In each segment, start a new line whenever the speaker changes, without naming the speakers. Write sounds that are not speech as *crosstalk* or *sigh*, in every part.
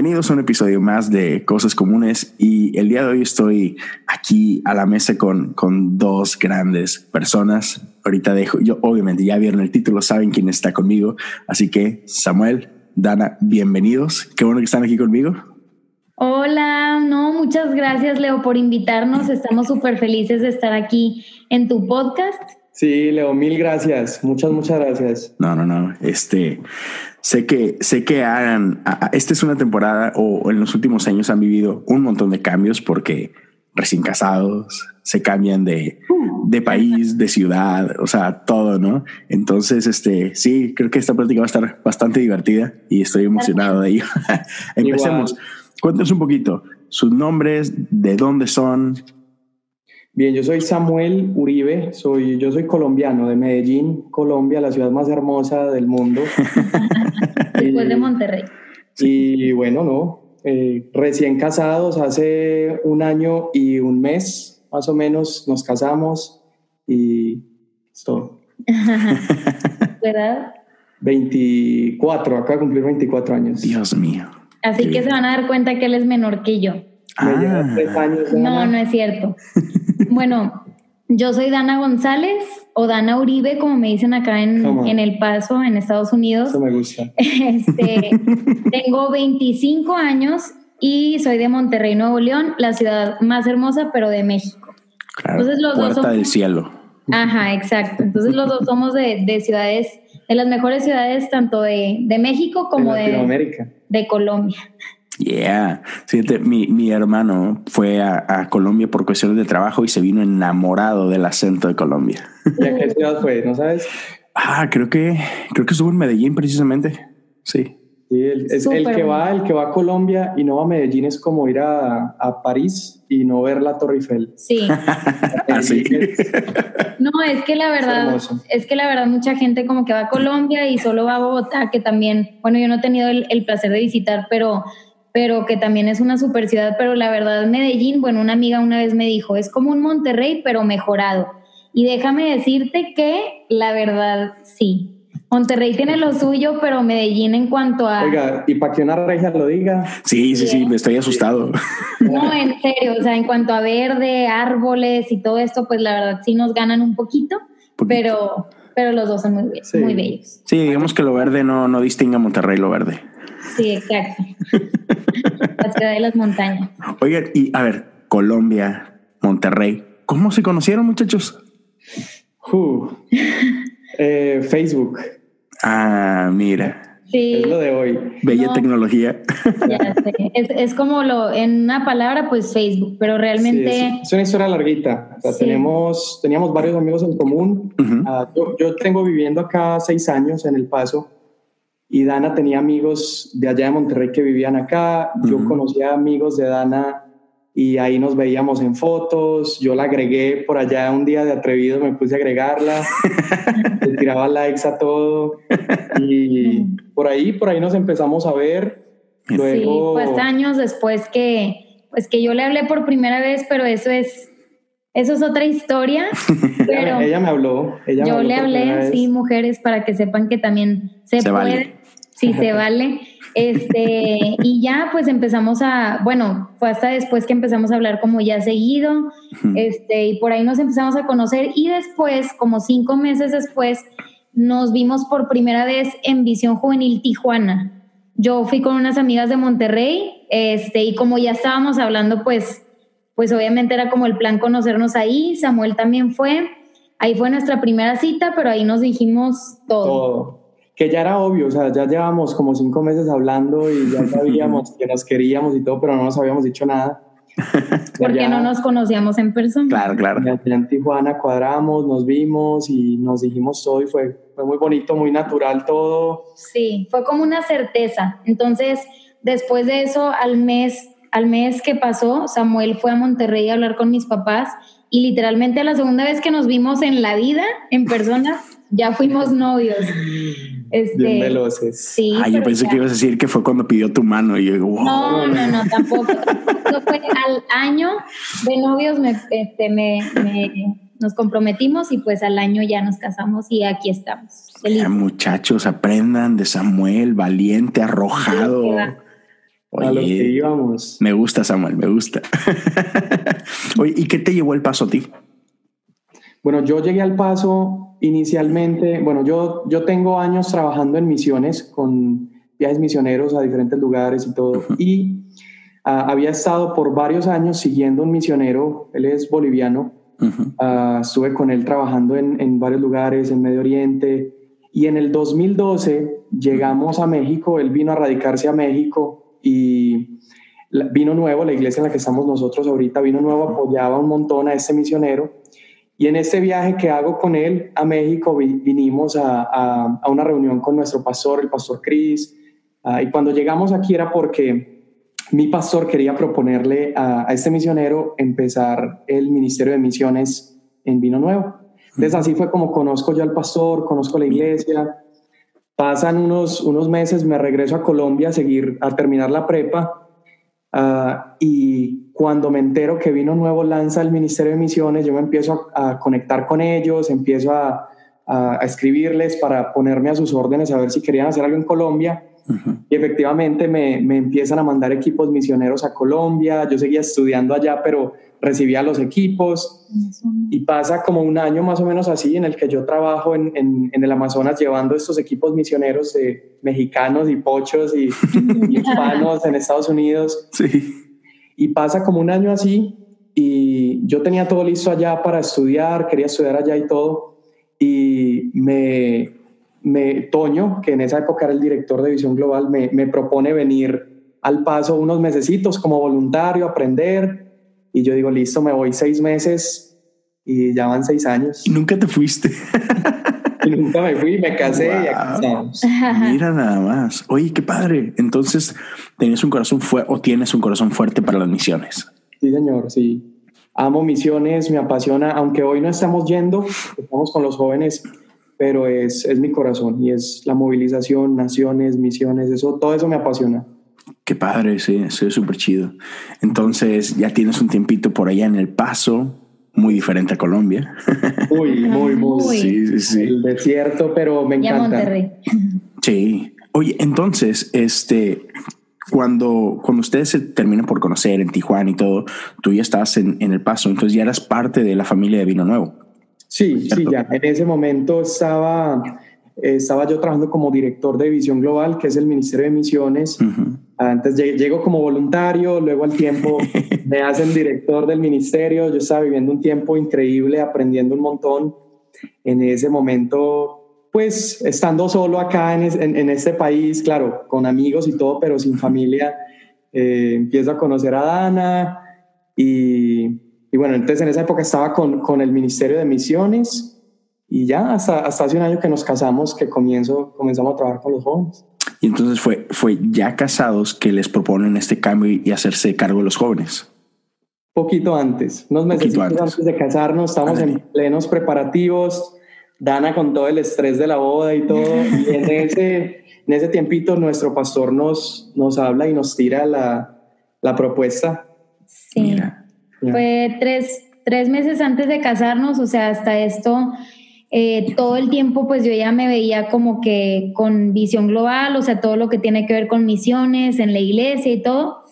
Bienvenidos a un episodio más de Cosas Comunes y el día de hoy estoy aquí a la mesa con, con dos grandes personas. Ahorita dejo, yo obviamente ya vieron el título, saben quién está conmigo, así que Samuel, Dana, bienvenidos. Qué bueno que están aquí conmigo.
Hola, no, muchas gracias Leo por invitarnos. Estamos súper felices de estar aquí en tu podcast.
Sí, Leo, mil gracias. Muchas, muchas gracias.
No, no, no. Este, sé que, sé que hagan, esta es una temporada o en los últimos años han vivido un montón de cambios porque recién casados se cambian de, de país, de ciudad, o sea, todo, ¿no? Entonces, este, sí, creo que esta práctica va a estar bastante divertida y estoy emocionado de ello. *laughs* Empecemos. Cuéntanos un poquito sus nombres, de dónde son,
Bien, yo soy Samuel Uribe, soy, yo soy colombiano de Medellín, Colombia, la ciudad más hermosa del mundo. *laughs*
Después de Monterrey.
Y bueno, no, eh, recién casados, hace un año y un mes más o menos nos casamos y es todo. *laughs*
¿Verdad?
24, acá de cumplir 24 años.
Dios mío.
Así que se van a dar cuenta que él es menor que yo.
Ah. Tres años,
no, no es cierto. *laughs* bueno, yo soy Dana González o Dana Uribe, como me dicen acá en, en El Paso, en Estados Unidos.
Eso me gusta. *laughs*
Este, tengo 25 años y soy de Monterrey, Nuevo León, la ciudad más hermosa, pero de México.
Claro, Entonces, los puerta dos del cielo.
Ajá, exacto. Entonces los dos somos de, de ciudades, de las mejores ciudades tanto de, de México como de,
Latinoamérica.
de Colombia.
Yeah. Fíjate, mi, mi hermano fue a, a, Colombia por cuestiones de trabajo y se vino enamorado del acento de Colombia.
¿Y a qué ciudad fue? ¿No sabes?
Ah, creo que, creo que estuvo en Medellín precisamente. Sí.
Sí, el, es el que va, el que va a Colombia y no va a Medellín es como ir a, a París y no ver la Torre Eiffel.
Sí. *laughs*
Así.
No, es que la verdad, es, es, que la verdad mucha gente como que va a Colombia y solo va a Bogotá, que también, bueno, yo no he tenido el, el placer de visitar, pero pero que también es una super ciudad, pero la verdad Medellín, bueno, una amiga una vez me dijo, es como un Monterrey, pero mejorado. Y déjame decirte que la verdad sí. Monterrey tiene lo suyo, pero Medellín en cuanto a...
Oiga, ¿y para que una regia lo diga?
Sí, sí, sí, me estoy asustado. *laughs*
No, en serio, o sea, en cuanto a verde, árboles y todo esto, pues la verdad sí nos ganan un poquito, poquito. pero pero los dos son muy, sí. muy bellos.
Sí, digamos que lo verde no, no distingue a Monterrey lo verde.
Sí, exacto. la ciudad de las montañas.
Oigan, y a ver, Colombia, Monterrey, ¿cómo se conocieron, muchachos?
Uh, *laughs* eh, Facebook.
Ah, mira.
Sí.
Es lo de hoy.
Bella no, tecnología.
Ya sé. Es, es, como lo, en una palabra, pues Facebook, pero realmente...
Sí, es, es, una historia larguita. O sea, sí. tenemos, teníamos varios amigos en común. Uh -huh. uh, yo, yo, tengo viviendo acá seis años en El Paso y Dana tenía amigos de allá de Monterrey que vivían acá. Uh -huh. Yo conocía amigos de Dana y ahí nos veíamos en fotos. Yo la agregué por allá un día de atrevido, me puse a agregarla, *laughs* le tiraba likes a todo y por ahí, por ahí nos empezamos a ver. Luego...
Sí, pues años después que, pues que yo le hablé por primera vez, pero eso es, eso es otra historia. *laughs* Pero
ella me habló. Ella
yo
me habló
le hablé, sí, mujeres, para que sepan que también se,
se
puede.
Vale.
Sí, se vale. Este, *laughs* y ya pues empezamos a, bueno, fue hasta después que empezamos a hablar como ya seguido, este, y por ahí nos empezamos a conocer. Y después, como cinco meses después, nos vimos por primera vez en Visión Juvenil Tijuana. Yo fui con unas amigas de Monterrey, este, y como ya estábamos hablando, pues, pues obviamente era como el plan conocernos ahí, Samuel también fue, ahí fue nuestra primera cita, pero ahí nos dijimos todo.
todo que ya era obvio, o sea, ya llevamos como cinco meses hablando y ya *laughs* sabíamos que nos queríamos y todo, pero no nos habíamos dicho nada. *laughs*
Porque ya, no nos conocíamos en persona.
Claro, claro.
Ya en Tijuana cuadramos, nos vimos y nos dijimos todo y fue, fue muy bonito, muy natural todo.
Sí, fue como una certeza. Entonces, después de eso, al mes al mes que pasó, Samuel fue a Monterrey a hablar con mis papás y literalmente la segunda vez que nos vimos en la vida, en persona, ya fuimos novios. *laughs*
Este, Bien veloces.
Sí.
Ah, yo pensé que ibas a decir que fue cuando pidió tu mano y yo digo, wow.
No, no, no, tampoco. fue al año de novios me, este, me, nos comprometimos y pues al año ya nos casamos y aquí estamos.
Ya, muchachos, aprendan de Samuel, valiente, arrojado.
Oye, a lo que íbamos.
Me gusta, Samuel, me gusta. *laughs* Oye, ¿y qué te llevó el paso a ti?
Bueno, yo llegué al paso inicialmente, bueno, yo, yo tengo años trabajando en misiones con viajes misioneros a diferentes lugares y todo, y ah, había estado por varios años siguiendo un misionero, él es boliviano, ah, estuve con él trabajando en, en, varios lugares, en Medio Oriente, y en el 2012 llegamos a México, él vino a radicarse a México y vino nuevo, la iglesia en la que estamos nosotros ahorita, vino nuevo, apoyaba un montón a ese misionero y en este viaje que hago con él a México vinimos a, una reunión con nuestro pastor, el pastor Cris, ah, y cuando llegamos aquí era porque mi pastor quería proponerle a, este misionero empezar el ministerio de misiones en Vino Nuevo. Entonces así fue como conozco yo al pastor, conozco la iglesia. Pasan unos, unos meses, me regreso a Colombia a seguir, a terminar la prepa ah, y cuando me entero que Vino Nuevo lanza el Ministerio de Misiones, yo me empiezo a, conectar con ellos, empiezo a, escribirles para ponerme a sus órdenes a ver si querían hacer algo en Colombia. Y efectivamente me, me, empiezan a mandar equipos misioneros a Colombia. Yo seguía estudiando allá, pero recibía los equipos. Y pasa como un año más o menos así en el que yo trabajo en, en, en el Amazonas llevando estos equipos misioneros de mexicanos y pochos y, y hispanos en Estados Unidos.
Sí
y pasa como un año así y yo tenía todo listo allá para estudiar, quería estudiar allá y todo. Y me, me Toño, que en esa época era el director de Visión Global, me, me propone venir al paso unos mesecitos como voluntario, aprender. Y yo digo, listo, me voy seis meses y ya van seis años.
Y nunca te fuiste.
y nunca me fui, me casé y aquí estamos.
Mira nada más. Oye, qué padre. Entonces, ¿tenías un corazón fuerte o tienes un corazón fuerte para las misiones?
Sí, señor, sí. Amo misiones, me apasiona, aunque hoy no estamos yendo, estamos con los jóvenes, pero es, es mi corazón y es la movilización, naciones, misiones, eso, todo eso me apasiona.
Qué padre, sí, es súper chido. Entonces, ya tienes un tiempito por allá en El Paso, muy diferente a Colombia. *laughs*
Muy, muy, muy.
Sí, sí, sí.
El desierto, pero me encanta.
Monterrey.
Sí. Oye, entonces, este, cuando, cuando ustedes se terminan por conocer en Tijuana y todo, tú ya en, en El Paso, entonces ya eras parte de la familia de Vino Nuevo.
Sí, sí, ya. En ese momento estaba, estaba yo trabajando como director de Visión Global, que es el Ministerio de Misiones. Antes llego como voluntario, luego al tiempo *laughs* me hacen director del ministerio. Yo estaba viviendo un tiempo increíble, aprendiendo un montón. En ese momento, pues estando solo acá en, en, este país, claro, con amigos y todo, pero sin familia, eh, empiezo a conocer a Dana y, y, bueno, entonces en esa época estaba con, con el Ministerio de Misiones y ya hasta, hasta hace un año que nos casamos, que comienzo, comenzamos a trabajar con los jóvenes.
Y entonces fue, fue ya casados que les proponen este cambio y hacerse cargo de los jóvenes.
Poquito antes, unos meses antes. de casarnos, estamos en plenos preparativos, Dana con todo el estrés de la boda y todo, y en *laughs* ese, en ese tiempito nuestro pastor nos, nos habla y nos tira la, la propuesta.
Sí, fue tres, tres meses antes de casarnos, o sea, hasta esto eh, todo el tiempo pues yo ya me veía como que con visión global, o sea, todo lo que tiene que ver con misiones en la iglesia y todo.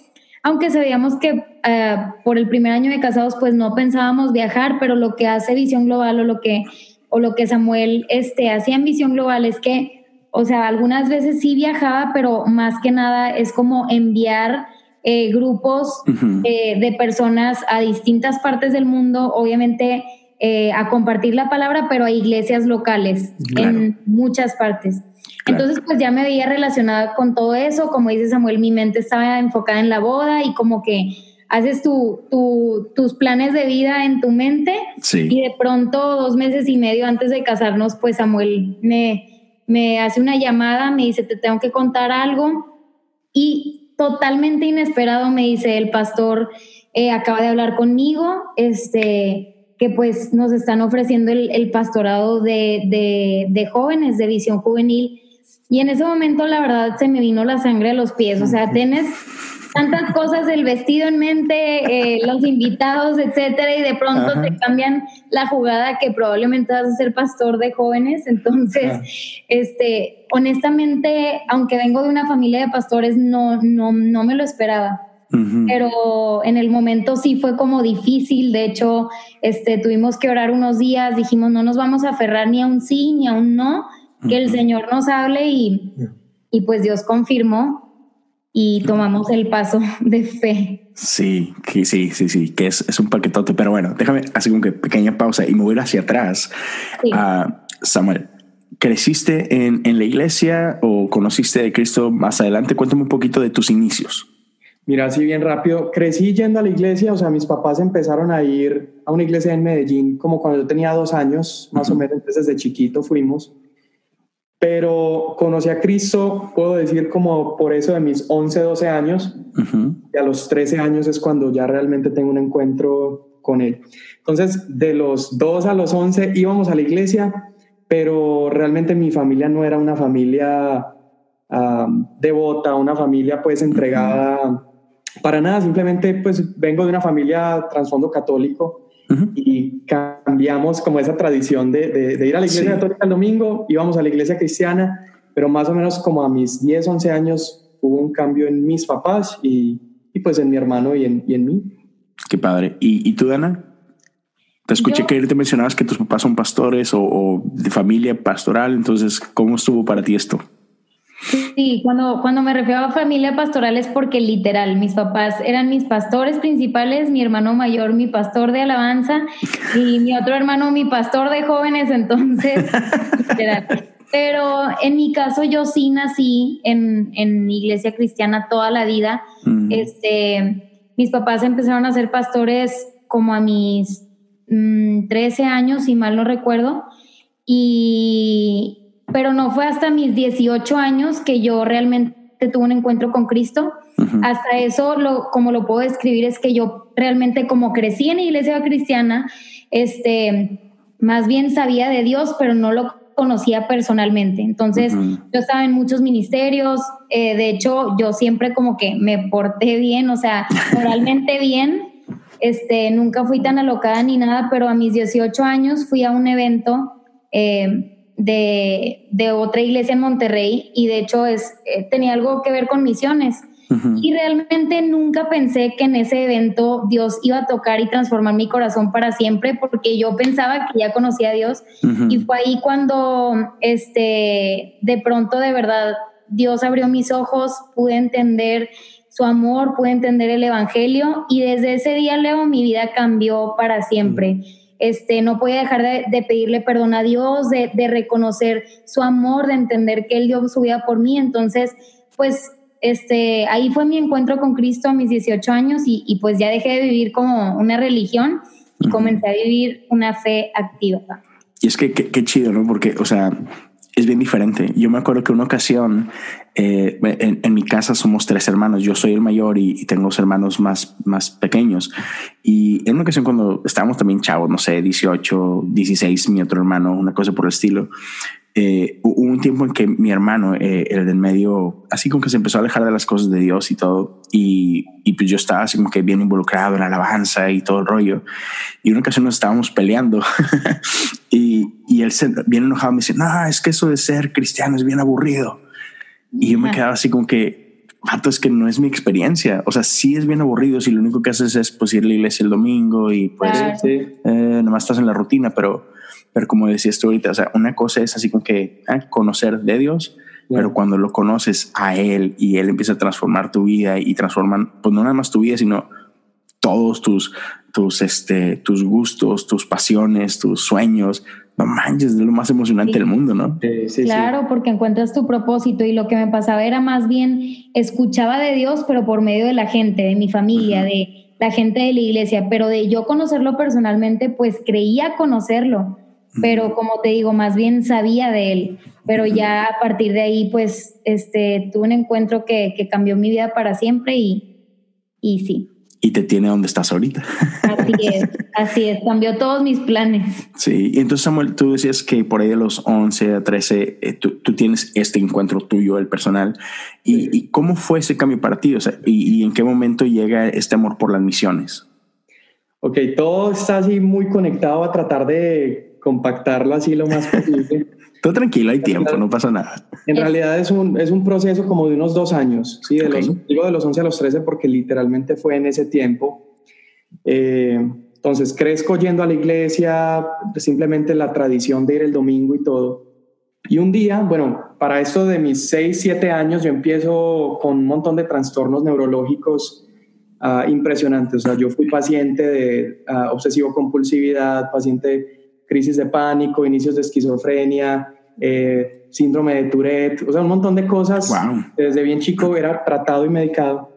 Aunque sabíamos que eh, por el primer año de casados pues no pensábamos viajar, pero lo que hace visión global o lo que, o lo que Samuel este, hacía en visión global es que, o sea, algunas veces sí viajaba, pero más que nada es como enviar eh, grupos de personas a distintas partes del mundo, obviamente eh, a compartir la palabra, pero a iglesias locales en muchas partes. Entonces, pues ya me veía relacionada con todo eso, como dice Samuel, mi mente estaba enfocada en la boda y como que haces tu, tus planes de vida en tu mente. Y de pronto dos meses y medio antes de casarnos, pues Samuel me, me hace una llamada, me dice, te tengo que contar algo y totalmente inesperado me dice el pastor eh, acaba de hablar conmigo, este, que pues nos están ofreciendo el, pastorado de, de, jóvenes de visión juvenil. Y en ese momento la verdad se me vino la sangre a los pies, o sea, tienes tantas cosas, el vestido en mente, eh, los invitados, etcétera, y de pronto te cambian la jugada que probablemente vas a ser pastor de jóvenes. Entonces, este, honestamente, aunque vengo de una familia de pastores, no, no, no me lo esperaba. Pero en el momento sí fue como difícil, de hecho, este, tuvimos que orar unos días, dijimos, no nos vamos a aferrar ni a un sí ni a un no, que el Señor nos hable y, y pues Dios confirmó y tomamos el paso de fe.
Sí, sí, sí, sí, que es, es un paquetote, pero bueno, déjame hacer una pequeña pausa y mover hacia atrás. a Samuel, ¿creciste en, en, la iglesia o conociste de Cristo más adelante? Cuéntame un poquito de tus inicios.
Mira, así bien rápido, crecí yendo a la iglesia, o sea, mis papás empezaron a ir a una iglesia en Medellín como cuando yo tenía dos años, más o menos, entonces desde chiquito fuimos. Pero conocí a Cristo, puedo decir, como por eso de mis 11, 12 años. Y a los 13 años es cuando ya realmente tengo un encuentro con Él. Entonces, de los 2 a los 11 íbamos a la iglesia, pero realmente mi familia no era una familia devota, una familia pues entregada para nada. Simplemente pues vengo de una familia trasfondo católico y cambiamos como esa tradición de, de, ir a la iglesia católica el domingo, íbamos a la iglesia cristiana, pero más o menos como a mis 10, 11 años hubo un cambio en mis papás y, y pues en mi hermano y en, y en mí.
Qué padre. ¿Y, y tú, Dana? Te escuché que te mencionabas que tus papás son pastores o, o de familia pastoral, entonces, ¿cómo estuvo para ti esto?
Sí, cuando, cuando me refiero a familia pastoral es porque literal, mis papás eran mis pastores principales, mi hermano mayor mi pastor de alabanza y mi otro hermano mi pastor de jóvenes, entonces, *laughs* literal. Pero en mi caso yo sí nací en, en iglesia cristiana toda la vida. Este, mis papás empezaron a ser pastores como a mis 13 mm, años, si mal no recuerdo. Y, pero no fue hasta mis 18 años que yo realmente tuve un encuentro con Cristo. Hasta eso, lo, como lo puedo describir, es que yo realmente como crecí en iglesia cristiana, este, más bien sabía de Dios, pero no lo conocía personalmente. Entonces, yo estaba en muchos ministerios, eh, de hecho, yo siempre como que me porté bien, o sea, *laughs* moralmente bien, este, nunca fui tan alocada ni nada, pero a mis 18 años fui a un evento eh, de, otra iglesia en Monterrey y de hecho es, eh, tenía algo que ver con misiones. Y realmente nunca pensé que en ese evento Dios iba a tocar y transformar mi corazón para siempre, porque yo pensaba que ya conocía a Dios. Y fue ahí cuando, este, de pronto, de verdad, Dios abrió mis ojos, pude entender su amor, pude entender el Evangelio y desde ese día, Leo, mi vida cambió para siempre este, no podía dejar de, pedirle perdón a Dios, de, reconocer su amor, de entender que Él dio su vida por mí. Entonces, pues este, ahí fue mi encuentro con Cristo a mis 18 años y, pues ya dejé de vivir como una religión y comencé a vivir una fe activa.
Y es que qué chido, ¿no? Porque, o sea, es bien diferente. Yo me acuerdo que una ocasión eh, en, mi casa somos tres hermanos. Yo soy el mayor y, tengo dos hermanos más, más pequeños. Y en una ocasión cuando estábamos también chavos, no sé, 18, 16, mi otro hermano, una cosa por el estilo, eh, hubo un tiempo en que mi hermano, eh, el del medio, así como que se empezó a alejar de las cosas de Dios y todo, y, y, pues yo estaba así como que bien involucrado en la alabanza y todo el rollo. Y una ocasión nos estábamos peleando *laughs* y, y, él se, bien enojado me dice, no, es que eso de ser cristiano es bien aburrido. Y yo me quedaba así como que, vato, es que no es mi experiencia. O sea, sí es bien aburrido si lo único que haces es pues ir a la iglesia el domingo y pues eh, nomás estás en la rutina, pero pero como decías tú ahorita, o sea, una cosa es así como que ¿eh? conocer de Dios, pero cuando lo conoces a Él y Él empieza a transformar tu vida y transforman, pues no nada más tu vida, sino todos tus, tus, este, tus gustos, tus pasiones, tus sueños. No manches, es lo más emocionante del mundo, ¿no?
Sí, claro, porque encuentras tu propósito y lo que me pasaba era más bien escuchaba de Dios, pero por medio de la gente, de mi familia, de la gente de la iglesia, pero de yo conocerlo personalmente, pues creía conocerlo pero como te digo, más bien sabía de él. pero ya a partir de ahí, pues, este, tuve un encuentro que, que cambió mi vida para siempre y, y sí,
y te tiene donde estás ahorita.
Así es, *laughs* así es, cambió todos mis planes.
Sí, y entonces Samuel, tú decías que por ahí de los 11 a 13, eh, tú, tienes este encuentro tuyo, el personal, y, cómo fue ese cambio para ti? O sea, y, en qué momento llega este amor por las misiones?
Ok, todo está así muy conectado a tratar de compactarlo así lo más posible. *laughs*
Todo tranquilo, hay tiempo, no pasa nada.
En realidad es un, es un proceso como de unos dos años, ¿sí? De los, digo de los 11 a los 13 porque literalmente fue en ese tiempo. Eh, entonces crezco yendo a la iglesia, simplemente la tradición de ir el domingo y todo. Y un día, bueno, para esto de mis 6, 7 años, yo empiezo con un montón de trastornos neurológicos uh, impresionantes. O sea, yo fui paciente de uh, obsesivo compulsividad, paciente crisis de pánico, inicios de esquizofrenia, eh, síndrome de Tourette, o sea, un montón de cosas. Desde bien chico era tratado y medicado.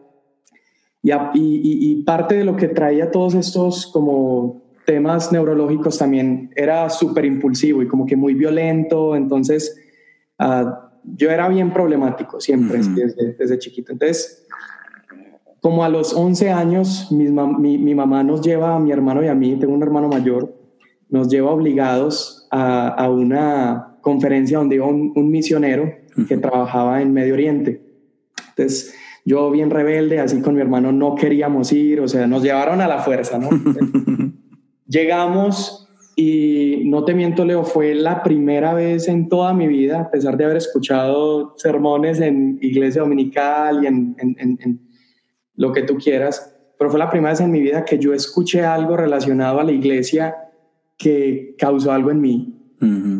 Y, y, parte de lo que traía todos estos como temas neurológicos también era súper impulsivo y como que muy violento. Entonces, ah, yo era bien problemático siempre desde, desde, chiquito. Entonces, como a los 11 años, mi, mi, mi mamá nos lleva a mi hermano y a mí, tengo un hermano mayor, nos lleva obligados a, una conferencia donde iba un, misionero que trabajaba en Medio Oriente. Entonces, yo bien rebelde, así con mi hermano no queríamos ir, o sea, nos llevaron a la fuerza, ¿no? *laughs* Llegamos y no te miento, Leo, fue la primera vez en toda mi vida, a pesar de haber escuchado sermones en iglesia dominical y en, en lo que tú quieras, pero fue la primera vez en mi vida que yo escuché algo relacionado a la iglesia que causó algo en mí.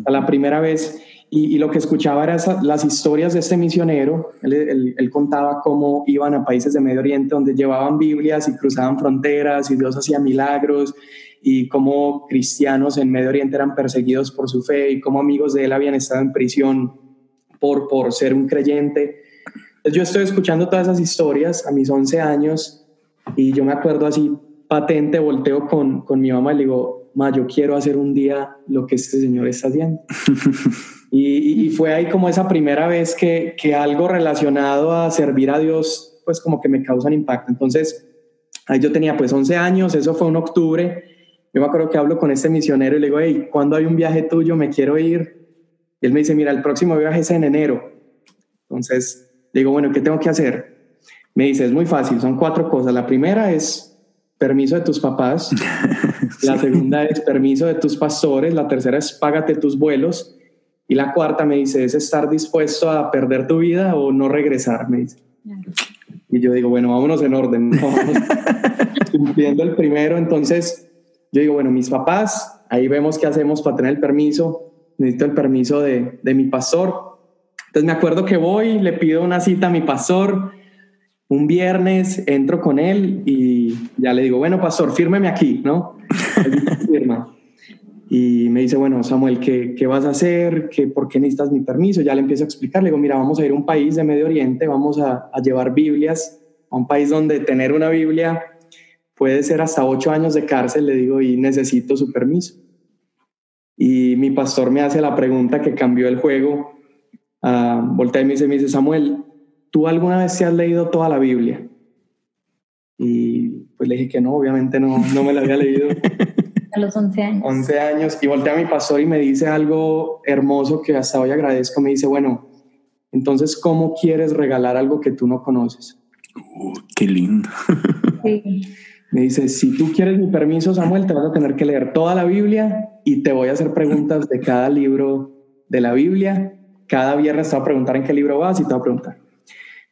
La primera vez, y, lo que escuchaba eran las historias de este misionero. Él, él, contaba cómo iban a países de Medio Oriente donde llevaban Biblias y cruzaban fronteras y Dios hacía milagros y cómo cristianos en Medio Oriente eran perseguidos por su fe y cómo amigos de él habían estado en prisión por, por ser un creyente. Entonces yo estoy escuchando todas esas historias a mis 11 años y yo me acuerdo así patente, volteo con, con mi mamá y le digo, ma, yo quiero hacer un día lo que este señor está haciendo. *laughs* y, fue ahí como esa primera vez que, que, algo relacionado a servir a Dios, pues como que me causa un impacto. Entonces, ahí yo tenía pues 11 años, eso fue en octubre. Yo me acuerdo que hablo con este misionero y le digo, hey, ¿cuándo hay un viaje tuyo? Me quiero ir. Y él me dice, mira, el próximo viaje es en enero. Entonces, le digo, bueno, ¿qué tengo que hacer? Me dice, es muy fácil, son cuatro cosas. La primera es permiso de tus papás, *laughs* la segunda es permiso de tus pastores, la tercera es págate tus vuelos. Y la cuarta me dice es estar dispuesto a perder tu vida o no regresar, me dice. Y yo digo, bueno, vámonos en orden, *laughs* cumpliendo el primero, entonces yo digo, bueno, mis papás, ahí vemos qué hacemos para tener el permiso, necesito el permiso de, de mi pastor. Entonces me acuerdo que voy, le pido una cita a mi pastor, un viernes entro con él y ya le digo, bueno, pastor, fírmeme aquí, ¿no? *laughs* Firma. Y me dice, bueno, Samuel, ¿qué, ¿qué, vas a hacer? ¿Qué, ¿Por qué necesitas mi permiso? Ya le empiezo a explicar, le digo, mira, vamos a ir a un país de Medio Oriente, vamos a, llevar Biblias, a un país donde tener una Biblia puede ser hasta ocho años de cárcel, le digo, y necesito su permiso. Y mi pastor me hace la pregunta que cambió el juego. Uh, voltea y me dice, me dice, Samuel, ¿tú alguna vez te has leído toda la Biblia? Y pues le dije que no, obviamente no, no me la había leído. *laughs*
A los 11 años.
11 años. Y volteé a mi pastor y me dice algo hermoso que hasta hoy agradezco. Me dice, bueno, entonces, ¿cómo quieres regalar algo que tú no conoces?
Uh, qué lindo.
Sí. Me dice, si tú quieres mi permiso, Samuel, te vas a tener que leer toda la Biblia y te voy a hacer preguntas de cada libro de la Biblia. Cada viernes te voy a preguntar en qué libro vas y te voy a preguntar.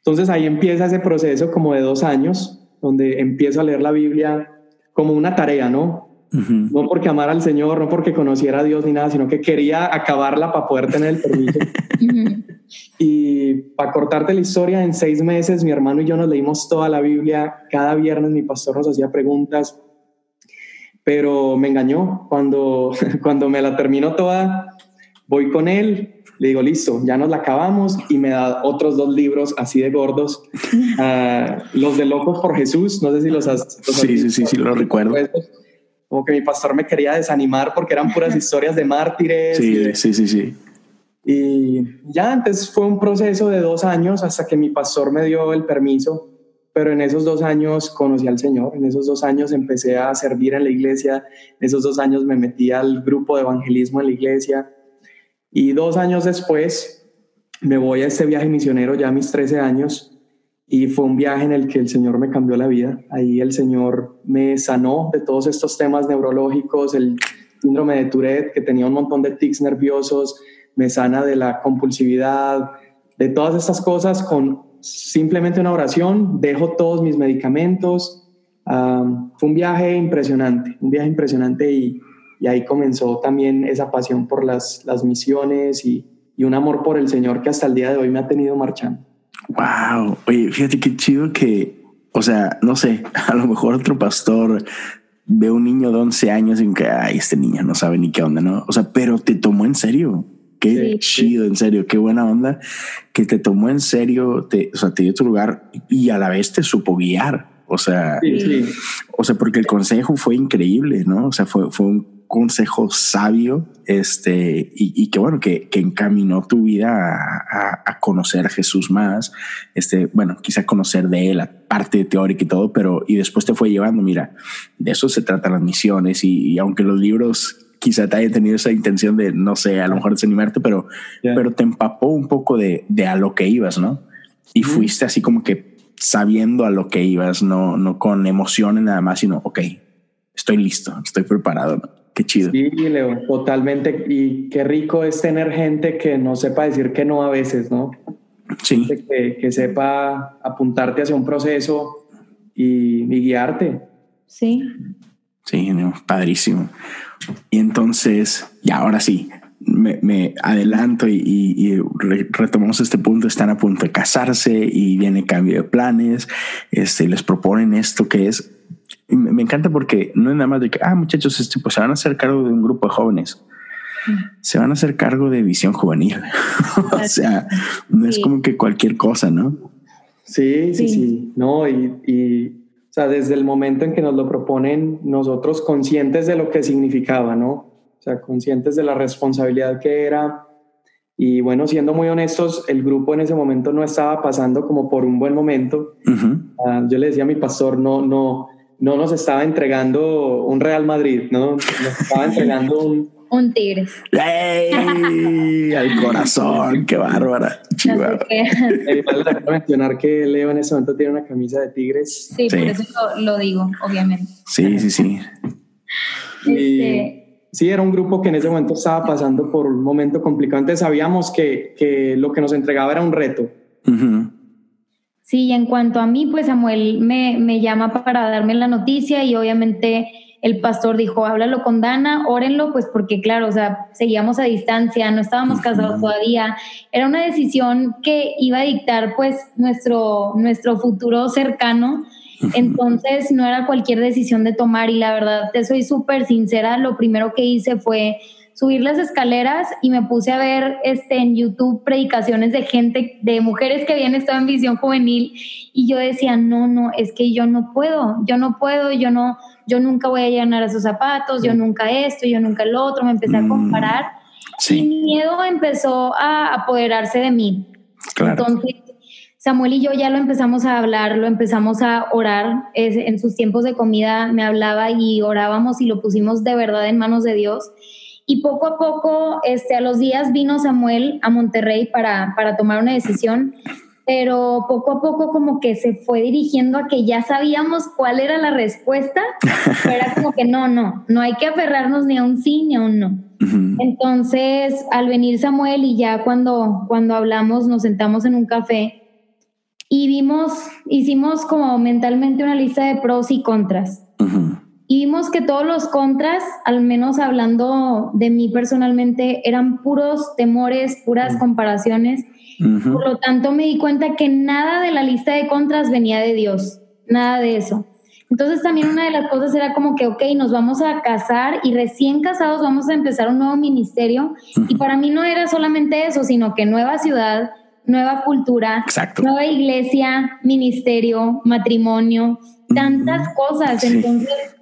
Entonces ahí empieza ese proceso como de dos años, donde empiezo a leer la Biblia como una tarea, ¿no? No porque amar al Señor, no porque conociera a Dios ni nada, sino que quería acabarla para poder tener el permiso. *laughs* Y para cortarte la historia, en seis meses mi hermano y yo nos leímos toda la Biblia. Cada viernes mi pastor nos hacía preguntas, pero me engañó. Cuando, *laughs* cuando me la terminó toda, voy con él le digo, listo, ya nos la acabamos y me da otros dos libros así de gordos. Ah, los de Locos por Jesús, no sé si los has...
sí, sí, sí, sí, lo recuerdo.
Como que mi pastor me quería desanimar porque eran puras historias de mártires.
Sí, sí, sí, sí.
Y ya antes fue un proceso de dos años hasta que mi pastor me dio el permiso, pero en esos dos años conocí al Señor, en esos dos años empecé a servir en la iglesia, en esos dos años me metí al grupo de evangelismo en la iglesia y dos años después me voy a este viaje misionero ya a mis 13 años y fue un viaje en el que el Señor me cambió la vida. Ahí el Señor me sanó de todos estos temas neurológicos, el síndrome de Tourette, que tenía un montón de tics nerviosos, me sana de la compulsividad, de todas estas cosas con simplemente una oración, dejo todos mis medicamentos. fue un viaje impresionante, un viaje impresionante y, y ahí comenzó también esa pasión por las, las misiones y, y un amor por el Señor que hasta el día de hoy me ha tenido marchando.
Wow, oye, fíjate qué chido que, o sea, no sé, *laughs* a lo mejor otro pastor ve un niño de 11 años y que, ay, este niño no sabe ni qué onda, ¿no? O sea, pero te tomó en serio. Qué chido, en serio, qué buena onda que te tomó en serio, te, o sea, te dio tu lugar y a la vez te supo guiar. O sea, o sea, porque el consejo fue increíble, ¿no? O sea, fue, fue un consejo sabio, este, y, que bueno, que, que, encaminó tu vida a, a, conocer a Jesús más, este, bueno, quizá conocer de él, la parte teórica y todo, pero, y después te fue llevando, mira, de eso se tratan las misiones, y, aunque los libros quizá te hayan tenido esa intención de, no sé, a lo mejor desanimarte, pero, pero te empapó un poco de, de a lo que ibas, ¿no? Y fuiste así como que sabiendo a lo que ibas, no, no con emociones nada más, sino, ok, estoy listo, estoy preparado. ¿No? Qué chido.
Sí, Leo, totalmente. Y qué rico es tener gente que no sepa decir que no a veces, ¿no?
Sí.
Que, que sepa apuntarte hacia un proceso y, guiarte.
Sí.
Sí, padrísimo. Y entonces, y ahora sí, me, adelanto y, retomamos este punto, están a punto de casarse y viene cambio de planes, este, les proponen esto que es me encanta porque no es nada más de que, ah, muchachos, este, pues se van a hacer cargo de un grupo de jóvenes. Mm. Se van a hacer cargo de visión juvenil. *laughs* o sea, no es como que cualquier cosa, ¿no?
Sí, sí, sí. No, y, y, o sea, desde el momento en que nos lo proponen, nosotros conscientes de lo que significaba, ¿no? O sea, conscientes de la responsabilidad que era. Y bueno, siendo muy honestos, el grupo en ese momento no estaba pasando como por un buen momento. Ah, yo le decía a mi pastor, no, no, no nos estaba entregando un Real Madrid, ¿no? Nos estaba entregando un... *laughs*
un Tigres.
¡Ey! Al corazón, qué bárbara. Chihuahua. *laughs*
Eh, vale mencionar que Leo en ese momento tiene una camisa de Tigres.
Sí, por eso lo, digo, obviamente.
Sí, sí, sí.
Este, sí, era un grupo que en ese momento estaba pasando por un momento complicado. Antes sabíamos que, que lo que nos entregaba era un reto.
Sí, en cuanto a mí, pues Samuel me, me, llama para darme la noticia y obviamente el pastor dijo, háblalo con Dana, órenlo, pues porque claro, o sea, seguíamos a distancia, no estábamos casados todavía, era una decisión que iba a dictar pues nuestro, nuestro futuro cercano, entonces no era cualquier decisión de tomar y la verdad, te soy súper sincera, lo primero que hice fue subir las escaleras y me puse a ver este, en YouTube predicaciones de gente, de mujeres que habían estado en visión juvenil y yo decía, no, no, es que yo no puedo, yo no puedo, yo no, yo nunca voy a llenar esos zapatos, yo nunca esto, yo nunca el otro, me empecé a mm, comparar y mi miedo empezó a apoderarse de mí. Entonces, Samuel y yo ya lo empezamos a hablar, lo empezamos a orar. en sus tiempos de comida me hablaba y orábamos y lo pusimos de verdad en manos de Dios. Y poco a poco, este, a los días vino Samuel a Monterrey para, para tomar una decisión, pero poco a poco como que se fue dirigiendo a que ya sabíamos cuál era la respuesta, *laughs* era como que no, no, no hay que aferrarnos ni a un sí ni a un no. Entonces, al venir Samuel y ya cuando, cuando hablamos, nos sentamos en un café y vimos, hicimos como mentalmente una lista de pros y contras. Y vimos que todos los contras, al menos hablando de mí personalmente, eran puros temores, puras comparaciones. Por lo tanto, me di cuenta que nada de la lista de contras venía de Dios, nada de eso. Entonces también una de las cosas era como que, ok, nos vamos a casar y recién casados vamos a empezar un nuevo ministerio. Y para mí no era solamente eso, sino que nueva ciudad, nueva cultura, nueva iglesia, ministerio, matrimonio, tantas cosas. Entonces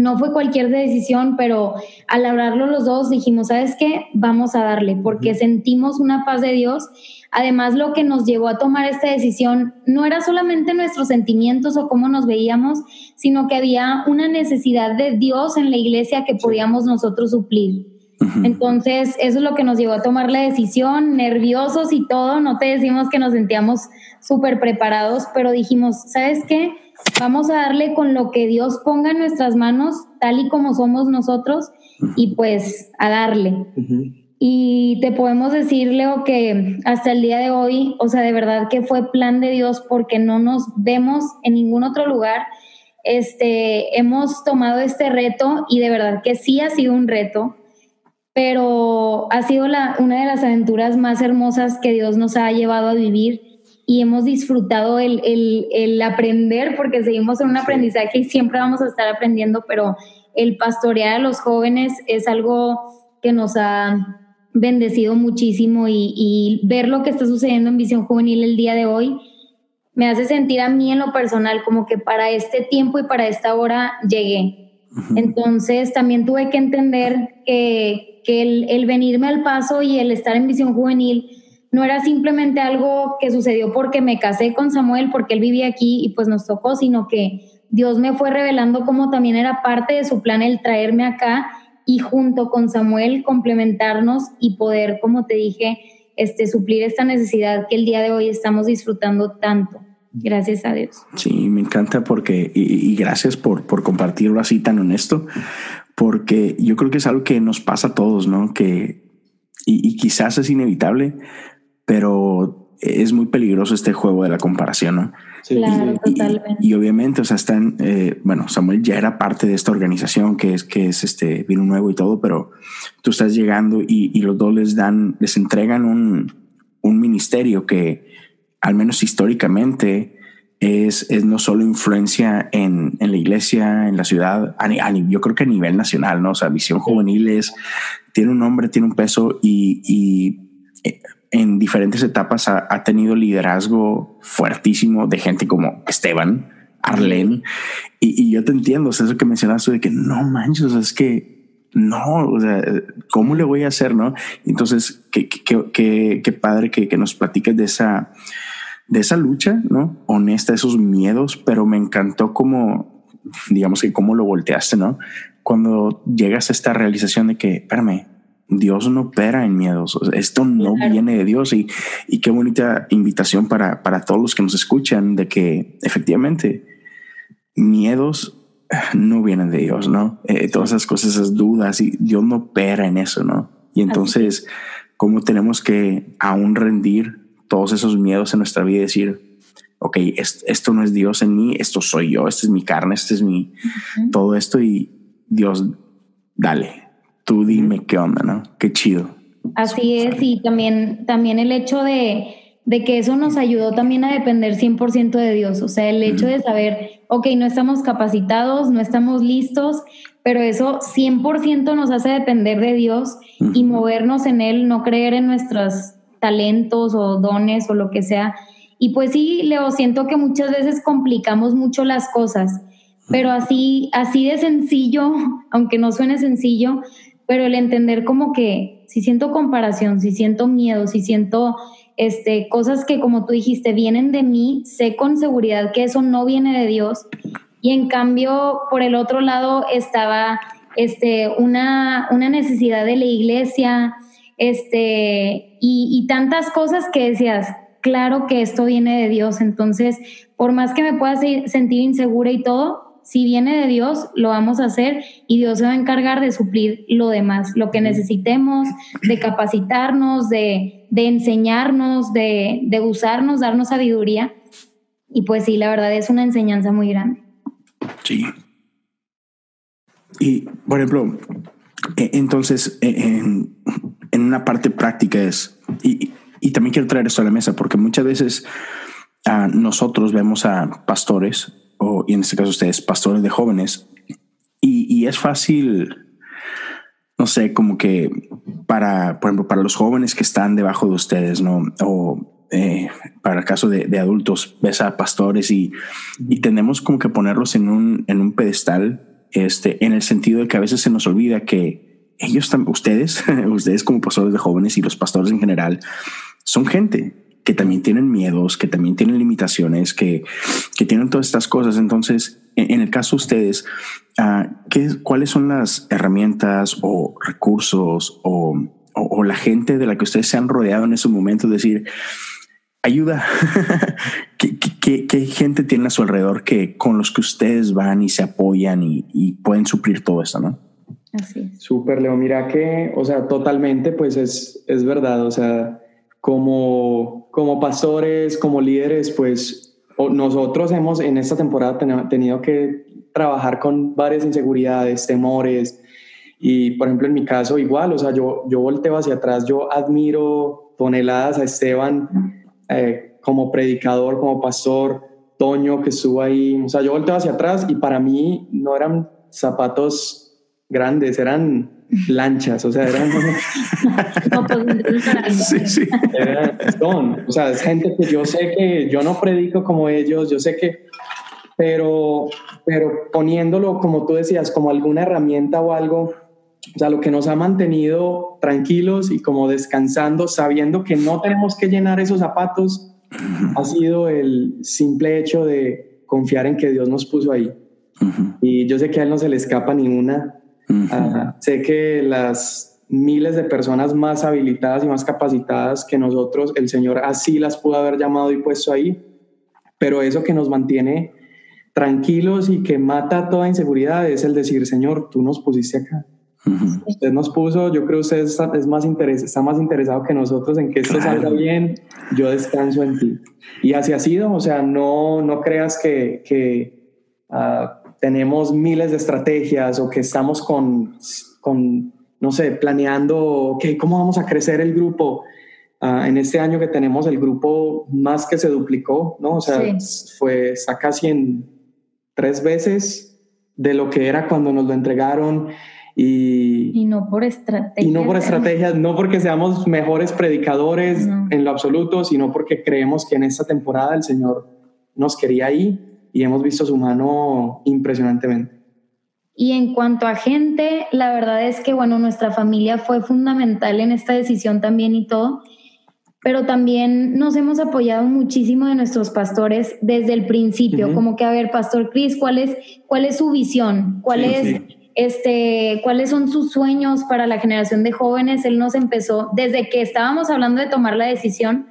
no fue cualquier decisión, pero al hablarlo los dos dijimos, ¿sabes qué? Vamos a darle, porque sentimos una paz de Dios. Además, lo que nos llevó a tomar esta decisión no era solamente nuestros sentimientos o cómo nos veíamos, sino que había una necesidad de Dios en la iglesia que podíamos nosotros suplir. Entonces, eso es lo que nos llevó a tomar la decisión, nerviosos y todo. No te decimos que nos sentíamos súper preparados, pero dijimos, ¿sabes qué? Vamos a darle con lo que Dios ponga en nuestras manos, tal y como somos nosotros, y pues a darle. Y te podemos decir, Leo, que hasta el día de hoy, o sea, de verdad que fue plan de Dios porque no nos vemos en ningún otro lugar. Este, hemos tomado este reto y de verdad que sí ha sido un reto, pero ha sido la, una de las aventuras más hermosas que Dios nos ha llevado a vivir y hemos disfrutado el, el, el aprender, porque seguimos en un aprendizaje y siempre vamos a estar aprendiendo, pero el pastorear a los jóvenes es algo que nos ha bendecido muchísimo y, y, ver lo que está sucediendo en Visión Juvenil el día de hoy me hace sentir a mí en lo personal como que para este tiempo y para esta hora llegué. Entonces también tuve que entender que, que el, el venirme al paso y el estar en Visión Juvenil no era simplemente algo que sucedió porque me casé con Samuel, porque él vivía aquí y pues nos tocó, sino que Dios me fue revelando cómo también era parte de su plan el traerme acá y junto con Samuel complementarnos y poder, como te dije, este, suplir esta necesidad que el día de hoy estamos disfrutando tanto. Gracias a Dios.
Sí, me encanta porque, y, gracias por, por compartirlo así tan honesto, porque yo creo que es algo que nos pasa a todos, ¿no? Que, y quizás es inevitable, pero es muy peligroso este juego de la comparación, ¿no?
Claro,
y,
totalmente.
Y, y, obviamente, o sea, están, eh, bueno, Samuel ya era parte de esta organización que es, que es este vino nuevo y todo, pero tú estás llegando y, y los dos les dan, les entregan un, un ministerio que, al menos históricamente, es, es no solo influencia en, en la iglesia, en la ciudad, a, a, yo creo que a nivel nacional, ¿no? O sea, Visión Juvenil es, tiene un nombre, tiene un peso y, y eh, en diferentes etapas ha, ha, tenido liderazgo fuertísimo de gente como Esteban, Arlen, y, yo te entiendo, o eso que mencionaste de que no manches, es que no, o sea, ¿cómo le voy a hacer, no? Entonces, qué, qué, qué, qué padre que, que nos platiques de esa, de esa lucha, ¿no? Honesta, esos miedos, pero me encantó como, digamos que cómo lo volteaste, ¿no? Cuando llegas a esta realización de que, espérame, Dios no opera en miedos. Esto no claro. viene de Dios y, y, qué bonita invitación para, para todos los que nos escuchan de que efectivamente miedos no vienen de Dios, ¿no? Eh, todas esas cosas, esas dudas y Dios no opera en eso, ¿no? Y entonces, ¿cómo tenemos que aún rendir todos esos miedos en nuestra vida y decir, ok, esto no es Dios en mí, esto soy yo, esta es mi carne, este es mi, uh -huh. todo esto y Dios, dale, tú dime qué onda, ¿no? Qué chido.
Así es, y también, también el hecho de, de que eso nos ayudó también a depender 100% de Dios, o sea, el hecho de saber, ok, no estamos capacitados, no estamos listos, pero eso 100% nos hace depender de Dios y movernos en Él, no creer en nuestros talentos o dones o lo que sea. Y pues sí, Leo, siento que muchas veces complicamos mucho las cosas, pero así, así de sencillo, *laughs* aunque no suene sencillo, pero el entender como que si siento comparación, si siento miedo, si siento este, cosas que como tú dijiste vienen de mí, sé con seguridad que eso no viene de Dios. Y en cambio, por el otro lado estaba este, una, una necesidad de la iglesia este, y, y tantas cosas que decías, claro que esto viene de Dios. Entonces, por más que me pueda sentir insegura y todo, si viene de Dios, lo vamos a hacer y Dios se va a encargar de suplir lo demás, lo que necesitemos, de capacitarnos, de, de enseñarnos, de, de, usarnos, darnos sabiduría. Y pues sí, la verdad es una enseñanza muy grande.
Sí. Y, por ejemplo, e, entonces, e, en, en una parte práctica es, y, y, también quiero traer esto a la mesa, porque muchas veces uh, nosotros vemos a pastores o, y en este caso ustedes, pastores de jóvenes, y, y, es fácil, no sé, como que para, por ejemplo, para los jóvenes que están debajo de ustedes, ¿no? O eh, para el caso de, de, adultos, ves a pastores y, y tenemos como que ponerlos en un, en un pedestal este, en el sentido de que a veces se nos olvida que ellos, ustedes, *laughs* ustedes como pastores de jóvenes y los pastores en general, son gente que también tienen miedos, que también tienen limitaciones, que, que tienen todas estas cosas. Entonces, en, el caso de ustedes, uh, ¿qué, ¿cuáles son las herramientas o recursos o, o, la gente de la que ustedes se han rodeado en ese momento? Es decir, ayuda. *laughs* ¿Qué, qué, qué, gente tiene a su alrededor que con los que ustedes van y se apoyan y, y pueden suplir todo esto, no?
Así Súper, Leo. Mira que, o sea, totalmente, pues es, es verdad. O sea, como, como pastores, como líderes, pues nosotros hemos en esta temporada tenido que trabajar con varias inseguridades, temores. Y, por ejemplo, en mi caso, igual, o sea, yo, yo volteo hacia atrás, yo admiro toneladas a Esteban eh, como predicador, como pastor, Toño que estuvo ahí, o sea, yo volteo hacia atrás y para mí no eran zapatos grandes, eran lanchas, o sea, eran... *laughs* sí, sí. son, o sea, es gente que yo sé que yo no predico como ellos, yo sé que, pero, pero poniéndolo, como tú decías, como alguna herramienta o algo, o sea, lo que nos ha mantenido tranquilos y como descansando, sabiendo que no tenemos que llenar esos zapatos, ha sido el simple hecho de confiar en que Dios nos puso ahí. Y yo sé que a él no se le escapa ninguna. Sé que las miles de personas más habilitadas y más capacitadas que nosotros, el Señor así las pudo haber llamado y puesto ahí, pero eso que nos mantiene tranquilos y que mata toda inseguridad es el decir, Señor, tú nos pusiste acá Usted nos puso, yo creo que usted está, es más interes, está más interesado que nosotros en que esto salga bien, yo descanso en ti. Y así ha sido, o sea, no, no creas que, que ah, tenemos miles de estrategias o que estamos con, con no sé, planeando, que ¿cómo vamos a crecer el grupo? Uh, en este año que tenemos el grupo más que se duplicó, ¿no? O sea, fue, está casi en tres veces de lo que era cuando nos lo entregaron. Y,
no por estrategias.
Y no por estrategias, no porque seamos mejores predicadores en lo absoluto, sino porque creemos que en esta temporada el Señor nos quería ahí y hemos visto su mano impresionantemente.
Y en cuanto a gente, la verdad es que, bueno, nuestra familia fue fundamental en esta decisión también y todo, pero también nos hemos apoyado muchísimo de nuestros pastores desde el principio, como que, a ver, Pastor Cris, ¿cuál es, cuál es su visión? ¿Cuál es este, cuáles son sus sueños para la generación de jóvenes. Él nos empezó, desde que estábamos hablando de tomar la decisión,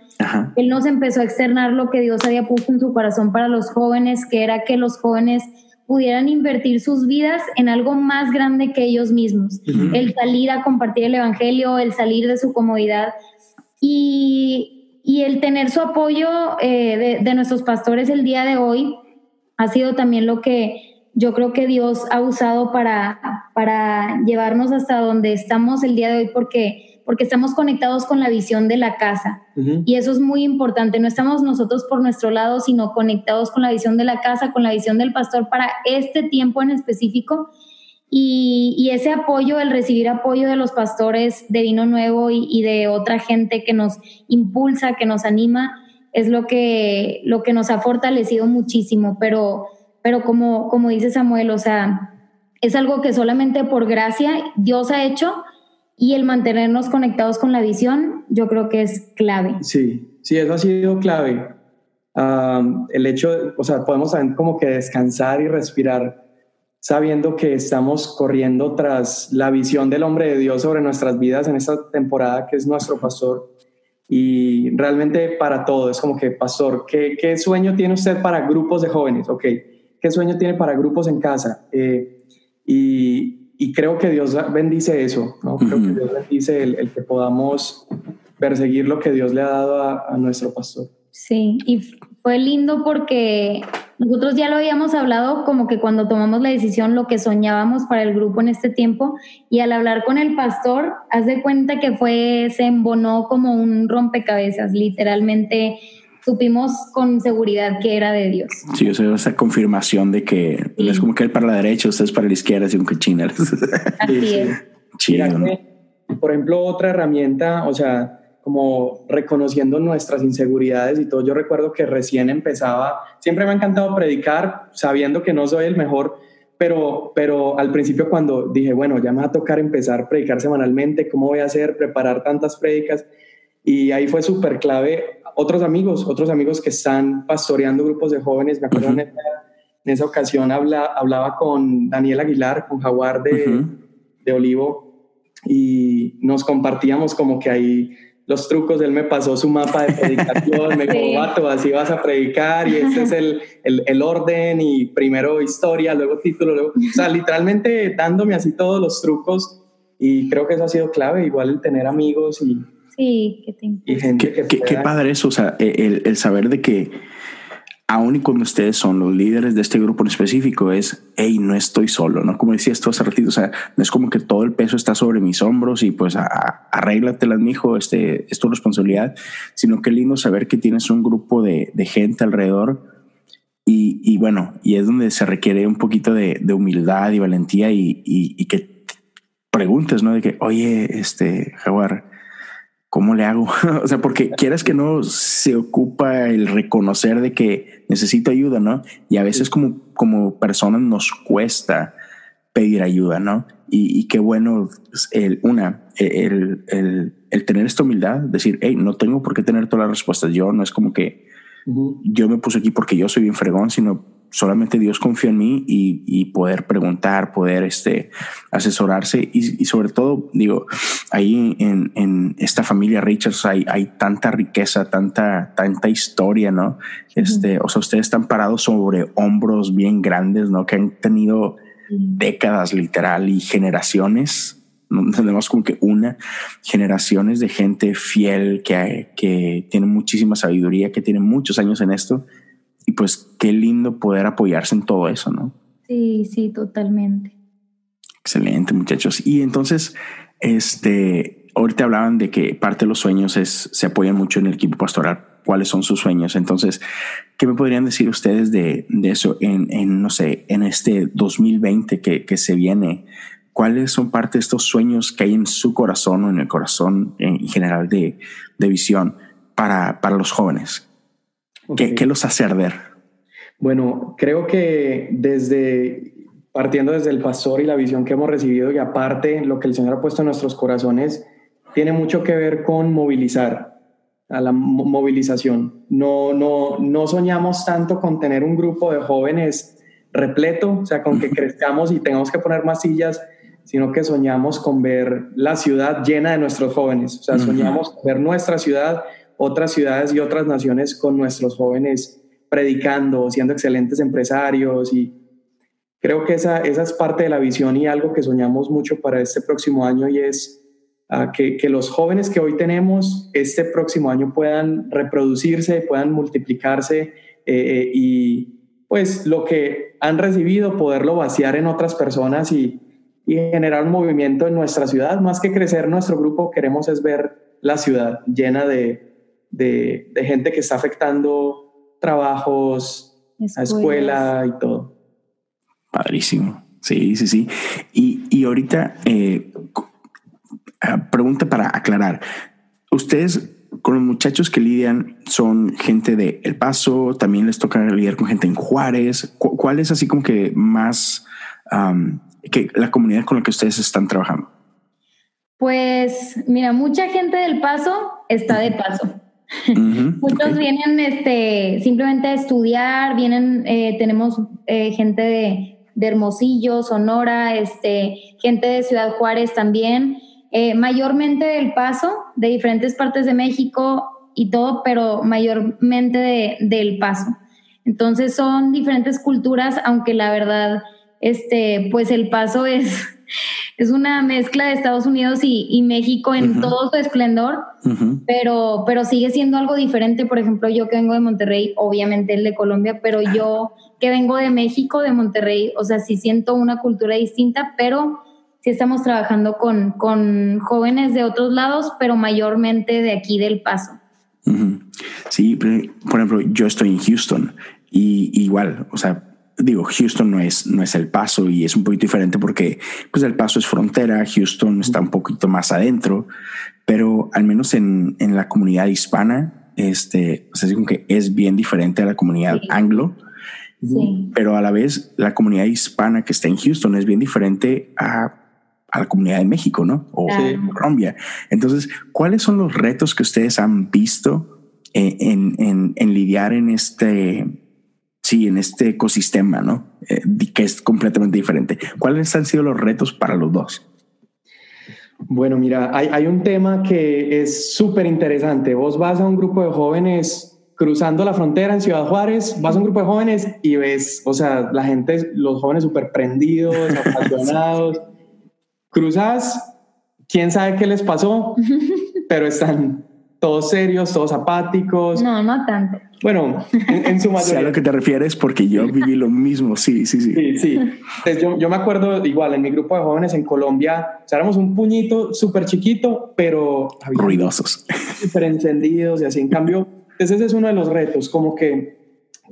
él nos empezó a externar lo que Dios había puesto en su corazón para los jóvenes, que era que los jóvenes pudieran invertir sus vidas en algo más grande que ellos mismos. El salir a compartir el Evangelio, el salir de su comodidad y, y el tener su apoyo eh, de, de nuestros pastores el día de hoy ha sido también lo que yo creo que Dios ha usado para, para llevarnos hasta donde estamos el día de hoy porque, porque estamos conectados con la visión de la casa. Y eso es muy importante. No estamos nosotros por nuestro lado, sino conectados con la visión de la casa, con la visión del pastor para este tiempo en específico. Y, y ese apoyo, el recibir apoyo de los pastores de Vino Nuevo y, y de otra gente que nos impulsa, que nos anima, es lo que, lo que nos ha fortalecido muchísimo. Pero pero como, como dice Samuel, o sea, es algo que solamente por gracia Dios ha hecho y el mantenernos conectados con la visión, yo creo que es clave.
Sí, sí, eso ha sido clave. el hecho, o sea, podemos como que descansar y respirar sabiendo que estamos corriendo tras la visión del hombre de Dios sobre nuestras vidas en esta temporada, que es nuestro pastor. Y realmente para todo, es como que, pastor, ¿qué, qué sueño tiene usted para grupos de jóvenes? Ok, qué sueño tiene para grupos en casa. Eh, y, creo que Dios bendice eso, ¿no? Creo que Dios bendice el, que podamos perseguir lo que Dios le ha dado a, nuestro pastor.
Sí, y fue lindo porque nosotros ya lo habíamos hablado como que cuando tomamos la decisión lo que soñábamos para el grupo en este tiempo y al hablar con el pastor, haz de cuenta que fue, se embonó como un rompecabezas, literalmente supimos con seguridad que era de Dios.
Sí, o sea, esa confirmación de que es como que él para la derecha, ustedes para la izquierda, así como que China.
Así es.
Chido. por ejemplo, otra herramienta, o sea, como reconociendo nuestras inseguridades y todo. Yo recuerdo que recién empezaba, siempre me ha encantado predicar, sabiendo que no soy el mejor, pero, pero al principio cuando dije, bueno, ya me va a tocar empezar a predicar semanalmente, ¿cómo voy a hacer? Preparar tantas prédicas. Y ahí fue súper clave. Otros amigos, otros amigos que están pastoreando grupos de jóvenes, me acuerdo en, esa, ocasión habla, hablaba con Daniel Aguilar, con Jaguar de, de Olivo, y nos compartíamos como que ahí los trucos, él me pasó su mapa de predicación, me *laughs* dijo, vato, así vas a predicar y ese es el, el, el, orden y primero historia, luego título, luego, o sea, literalmente dándome así todos los trucos y creo que eso ha sido clave, igual el tener amigos y,
sí,
y gente que... Qué, qué padre eso, o sea, el, el saber de que aún y cuando ustedes son los líderes de este grupo en específico, es, hey, no estoy solo, ¿no? Como decías tú hace ratito, o sea, no es como que todo el peso está sobre mis hombros y pues arréglatelas, mijo, este, es tu responsabilidad, sino que lindo saber que tienes un grupo de, gente alrededor y, bueno, y es donde se requiere un poquito de, humildad y valentía y, y, que preguntes, ¿no? De que, oye, este, Jaguar, ¿cómo le hago? *laughs* o sea, porque quieras que no se ocupa el reconocer de que necesito ayuda, ¿no? Y a veces como, como personas nos cuesta pedir ayuda, ¿no? Y, qué bueno, el, una, el, el, el, tener esta humildad, decir, hey, no tengo por qué tener todas las respuestas yo, no es como que yo me puse aquí porque yo soy bien fregón, sino solamente Dios confió en mí y, poder preguntar, poder este, asesorarse y, sobre todo, digo, ahí en, esta familia Richards hay, hay, tanta riqueza, tanta, tanta historia, ¿no? Este, o sea, ustedes están parados sobre hombros bien grandes, ¿no? Que han tenido décadas literal y generaciones no tenemos como que una generaciones de gente fiel que, que tiene muchísima sabiduría, que tiene muchos años en esto y pues qué lindo poder apoyarse en todo eso, ¿no?
Sí, sí, totalmente.
Excelente, muchachos. Y entonces, este, ahorita hablaban de que parte de los sueños es, se apoyan mucho en el equipo pastoral. ¿Cuáles son sus sueños? Entonces, ¿qué me podrían decir ustedes de, de eso en, en, no sé, en este 2020 que, que se viene? ¿Cuáles son parte de estos sueños que hay en su corazón o en el corazón en general de, de visión para, para los jóvenes? ¿Qué, los hace arder?
Bueno, creo que desde partiendo desde el pastor y la visión que hemos recibido y aparte lo que el Señor ha puesto en nuestros corazones, tiene mucho que ver con movilizar, a la movilización. No, no, no soñamos tanto con tener un grupo de jóvenes repleto, o sea, con que crezcamos y tengamos que poner más sillas, sino que soñamos con ver la ciudad llena de nuestros jóvenes, o sea, soñamos con ver nuestra ciudad otras ciudades y otras naciones con nuestros jóvenes predicando, siendo excelentes empresarios y creo que esa, esa es parte de la visión y algo que soñamos mucho para este próximo año y es uh, que, que, los jóvenes que hoy tenemos este próximo año puedan reproducirse, puedan multiplicarse eh, eh, y pues lo que han recibido poderlo vaciar en otras personas y, y generar un movimiento en nuestra ciudad. Más que crecer nuestro grupo, queremos es ver la ciudad llena de, de, gente que está afectando trabajos, a escuela y todo.
Padrísimo. Sí, sí, sí. Y, y ahorita, eh, ah, pregunta para aclarar. Ustedes con los muchachos que lidian son gente de El Paso, también les toca lidiar con gente en Juárez. ¿Cuál es así como que más que la comunidad con la que ustedes están trabajando?
Pues mira, mucha gente del Paso está de paso. *laughs* Muchos vienen este, simplemente a estudiar, vienen, eh, tenemos eh, gente de, Hermosillo, Sonora, este, gente de Ciudad Juárez también, eh, mayormente del Paso, de diferentes partes de México y todo, pero mayormente de, del Paso. Entonces son diferentes culturas, aunque la verdad, este, pues el Paso es es una mezcla de Estados Unidos y, México en todo su esplendor, pero, pero sigue siendo algo diferente. Por ejemplo, yo que vengo de Monterrey, obviamente el de Colombia, pero yo que vengo de México, de Monterrey, o sea, sí siento una cultura distinta, pero sí estamos trabajando con, con jóvenes de otros lados, pero mayormente de aquí del Paso.
Sí, por ejemplo, yo estoy en Houston y igual, o sea, digo, Houston no es, no es el paso y es un poquito diferente porque pues el paso es frontera, Houston está un poquito más adentro, pero al menos en, en la comunidad hispana, este, o sea, que es bien diferente a la comunidad anglo Pero a la vez, la comunidad hispana que está en Houston es bien diferente a, a la comunidad de México, ¿no? O Colombia. Entonces, ¿cuáles son los retos que ustedes han visto en, en, en lidiar en este, sí, en este ecosistema, ¿no? Eh, que es completamente diferente. ¿Cuáles han sido los retos para los dos?
Bueno, mira, hay, hay un tema que es súper interesante. Vos vas a un grupo de jóvenes cruzando la frontera en Ciudad Juárez, vas a un grupo de jóvenes y ves, o sea, la gente, los jóvenes súper prendidos, *laughs* apasionados. Cruzas, quién sabe qué les pasó, *laughs* pero están todos serios, todos apáticos.
No, no tanto.
Bueno, en, su *laughs* mayoría.
Sé a lo que te refieres porque yo viví lo mismo, sí, sí, sí.
Sí, sí. Entonces yo, yo, me acuerdo igual en mi grupo de jóvenes en Colombia, o sea, éramos un puñito súper chiquito, pero...
Ruidosos.
Súper encendidos y así. En cambio, ese es uno de los retos, como que,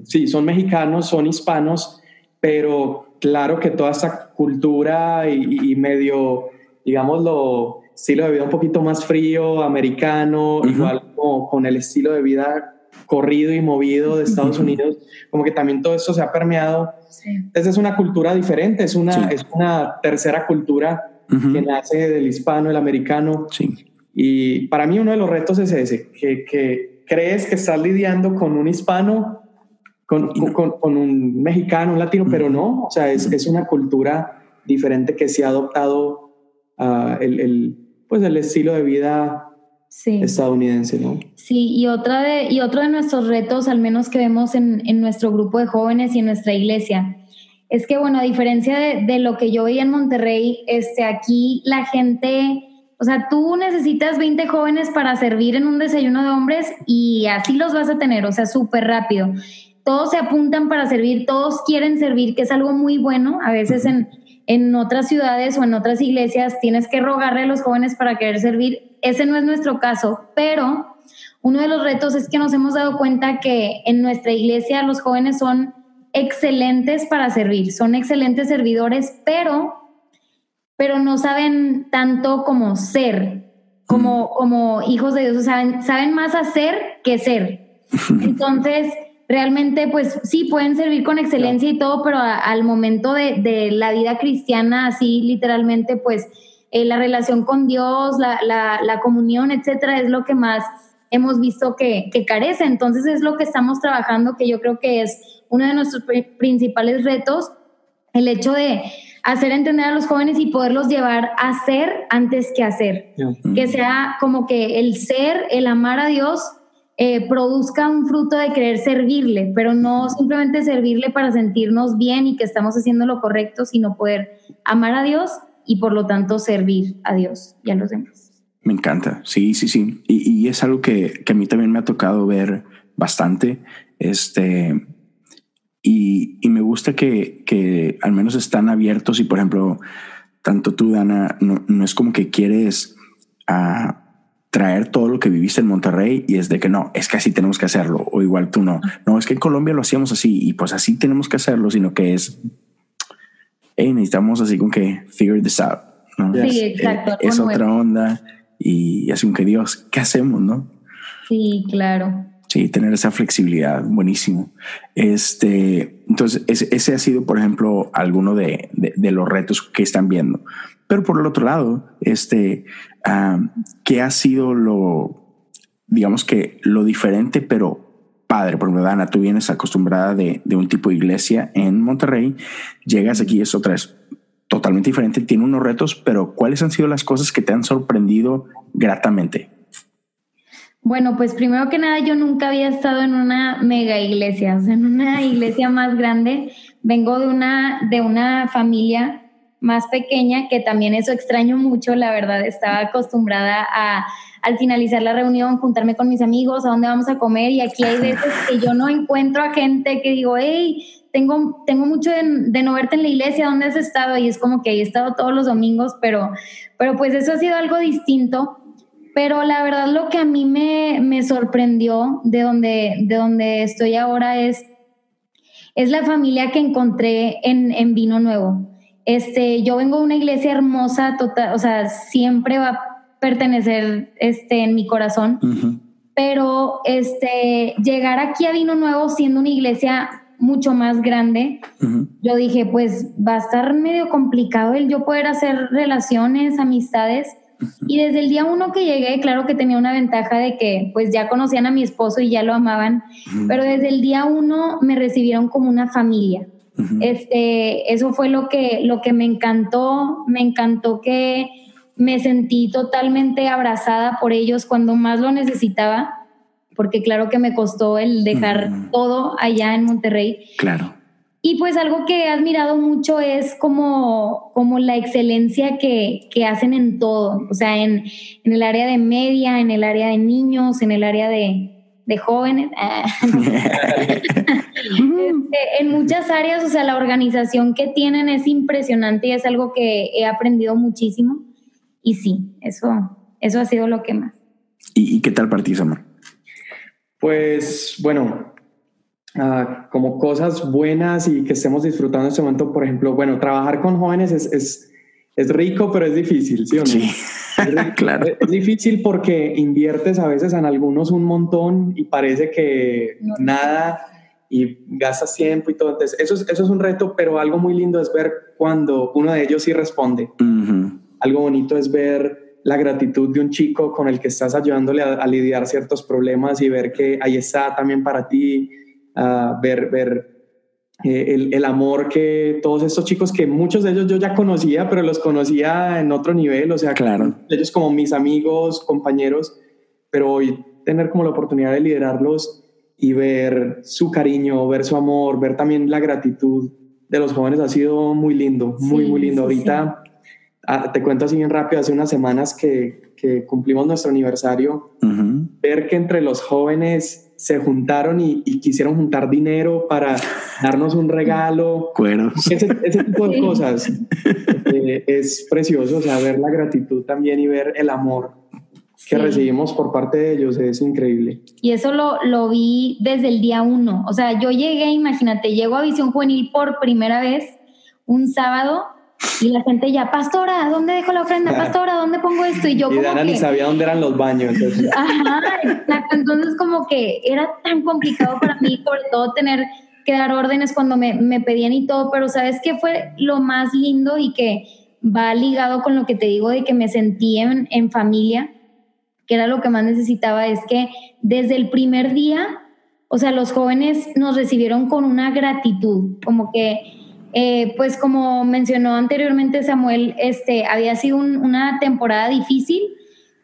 sí, son mexicanos, son hispanos, pero claro que toda esta cultura y, y medio, digámoslo, estilo de vida un poquito más frío, americano, igual como con el estilo de vida corrido y movido de Estados Unidos, como que también todo eso se ha permeado. Entonces es una cultura diferente, es una, es una tercera cultura que nace del hispano, el americano. Y para mí uno de los retos es ese, que, que crees que estás lidiando con un hispano, con, con, con un mexicano, un latino, pero no, o sea, es, es, una cultura diferente que se ha adoptado uh, el, el pues el estilo de vida estadounidense, ¿no?
Sí, y, otra de, y otro de nuestros retos, al menos que vemos en, en, nuestro grupo de jóvenes y en nuestra iglesia, es que, bueno, a diferencia de, de, lo que yo veía en Monterrey, este, aquí la gente, o sea, tú necesitas 20 jóvenes para servir en un desayuno de hombres y así los vas a tener, o sea, súper rápido. Todos se apuntan para servir, todos quieren servir, que es algo muy bueno. A veces en, en otras ciudades o en otras iglesias tienes que rogarle a los jóvenes para querer servir. Ese no es nuestro caso, pero uno de los retos es que nos hemos dado cuenta que en nuestra iglesia los jóvenes son excelentes para servir, son excelentes servidores, pero, pero no saben tanto como ser, como, como hijos de Dios, saben, saben más hacer que ser. *laughs* Entonces, realmente pues sí pueden servir con excelencia y todo, pero al momento de, la vida cristiana, así literalmente pues eh, la relación con Dios, la, comunión, etcétera, es lo que más hemos visto que, carece. Entonces es lo que estamos trabajando, que yo creo que es uno de nuestros principales retos, el hecho de hacer entender a los jóvenes y poderlos llevar a ser antes que hacer. Que sea como que el ser, el amar a Dios eh, produzca un fruto de querer servirle, pero no simplemente servirle para sentirnos bien y que estamos haciendo lo correcto, sino poder amar a Dios y por lo tanto servir a Dios y a los demás.
Me encanta, sí, sí, sí. Y, es algo que, que, a mí también me ha tocado ver bastante. Este, y, y me gusta que, que, al menos están abiertos y, por ejemplo, tanto tú, Dana, no, no es como que quieres... a traer todo lo que viviste en Monterrey y es de que no, es que así tenemos que hacerlo, o igual tú no, no, es que en Colombia lo hacíamos así y pues así tenemos que hacerlo, sino que es, hey, necesitamos así con que figure this out. ¿no?
Sí, exacto.
Es, otra onda y así que Dios, ¿qué hacemos, no?
Sí, claro.
Sí, tener esa flexibilidad, buenísimo. Este, entonces, ese, ha sido, por ejemplo, alguno de, los retos que están viendo. Pero por el otro lado, este, ¿qué ha sido lo, digamos que lo diferente, pero padre? Por ejemplo, Dana, tú vienes acostumbrada de, de un tipo de iglesia en Monterrey, llegas aquí, es otra vez totalmente diferente, tiene unos retos, pero ¿cuáles han sido las cosas que te han sorprendido gratamente?
Bueno, pues primero que nada, yo nunca había estado en una mega iglesia, o sea, en una *laughs* iglesia más grande. Vengo de una, de una familia más pequeña, que también eso extraño mucho, la verdad, estaba acostumbrada a al finalizar la reunión juntarme con mis amigos, a dónde vamos a comer y aquí hay veces que yo no encuentro a gente que digo, hey, tengo, tengo mucho de, no verte en la iglesia, ¿dónde has estado? Y es como que he estado todos los domingos, pero, pero pues eso ha sido algo distinto. Pero la verdad lo que a mí me, me sorprendió de donde, de donde estoy ahora es, es la familia que encontré en, en Vino Nuevo este, yo vengo de una iglesia hermosa, total, o sea, siempre va a pertenecer este, en mi corazón. Pero este, llegar aquí a Vino Nuevo siendo una iglesia mucho más grande, yo dije, pues va a estar medio complicado el yo poder hacer relaciones, amistades. Y desde el día uno que llegué, claro que tenía una ventaja de que pues ya conocían a mi esposo y ya lo amaban, pero desde el día uno me recibieron como una familia. Este, eso fue lo que, lo que me encantó, me encantó que me sentí totalmente abrazada por ellos cuando más lo necesitaba porque claro que me costó el dejar todo allá en Monterrey.
Claro.
Y pues algo que he admirado mucho es como, como la excelencia que, que hacen en todo, o sea, en, en, el área de media, en el área de niños, en el área de, de jóvenes, *laughs* *laughs* este, en muchas áreas, o sea, la organización que tienen es impresionante y es algo que he aprendido muchísimo. Y sí, eso, eso ha sido lo que más.
¿Y, qué tal para ti, Samar?
Pues bueno, ah, como cosas buenas y que estemos disfrutando en este momento, por ejemplo, bueno, trabajar con jóvenes es, es, es rico, pero es difícil, ¿sí o no?
Sí, *laughs* claro.
Es, difícil porque inviertes a veces en algunos un montón y parece que nada y gastas tiempo y todo. Entonces, eso es, eso es un reto, pero algo muy lindo es ver cuando uno de ellos sí responde. Algo bonito es ver la gratitud de un chico con el que estás ayudándole a, lidiar ciertos problemas y ver que ahí está también para ti, ver, ver eh, el, el, amor que todos estos chicos, que muchos de ellos yo ya conocía, pero los conocía en otro nivel, o sea,
claro.
ellos como mis amigos, compañeros, pero hoy tener como la oportunidad de liderarlos y ver su cariño, ver su amor, ver también la gratitud de los jóvenes ha sido muy lindo, muy, muy lindo. Ahorita Ah, te cuento así bien rápido, hace unas semanas que, que cumplimos nuestro aniversario, ver que entre los jóvenes se juntaron y, quisieron juntar dinero para darnos un regalo.
Cueros.
Ese, tipo de cosas eh, es precioso, o sea, ver la gratitud también y ver el amor que recibimos por parte de ellos es increíble.
Y eso lo, lo vi desde el día uno. O sea, yo llegué, imagínate, llego a Visión Juvenil por primera vez un sábado y la gente ya, pastora, ¿dónde dejo la ofrenda? Pastora, ¿dónde pongo esto? Y yo
y Dana ni sabía dónde eran los baños.
Entonces... *laughs* Ajá, exacto. Entonces como que era tan complicado para mí, sobre todo tener que dar órdenes cuando me, me pedían y todo, pero ¿sabes qué fue lo más lindo y que va ligado con lo que te digo de que me sentí en, en familia? que era lo que más necesitaba, es que desde el primer día, o sea, los jóvenes nos recibieron con una gratitud, como que eh, pues como mencionó anteriormente Samuel, este, había sido una temporada difícil,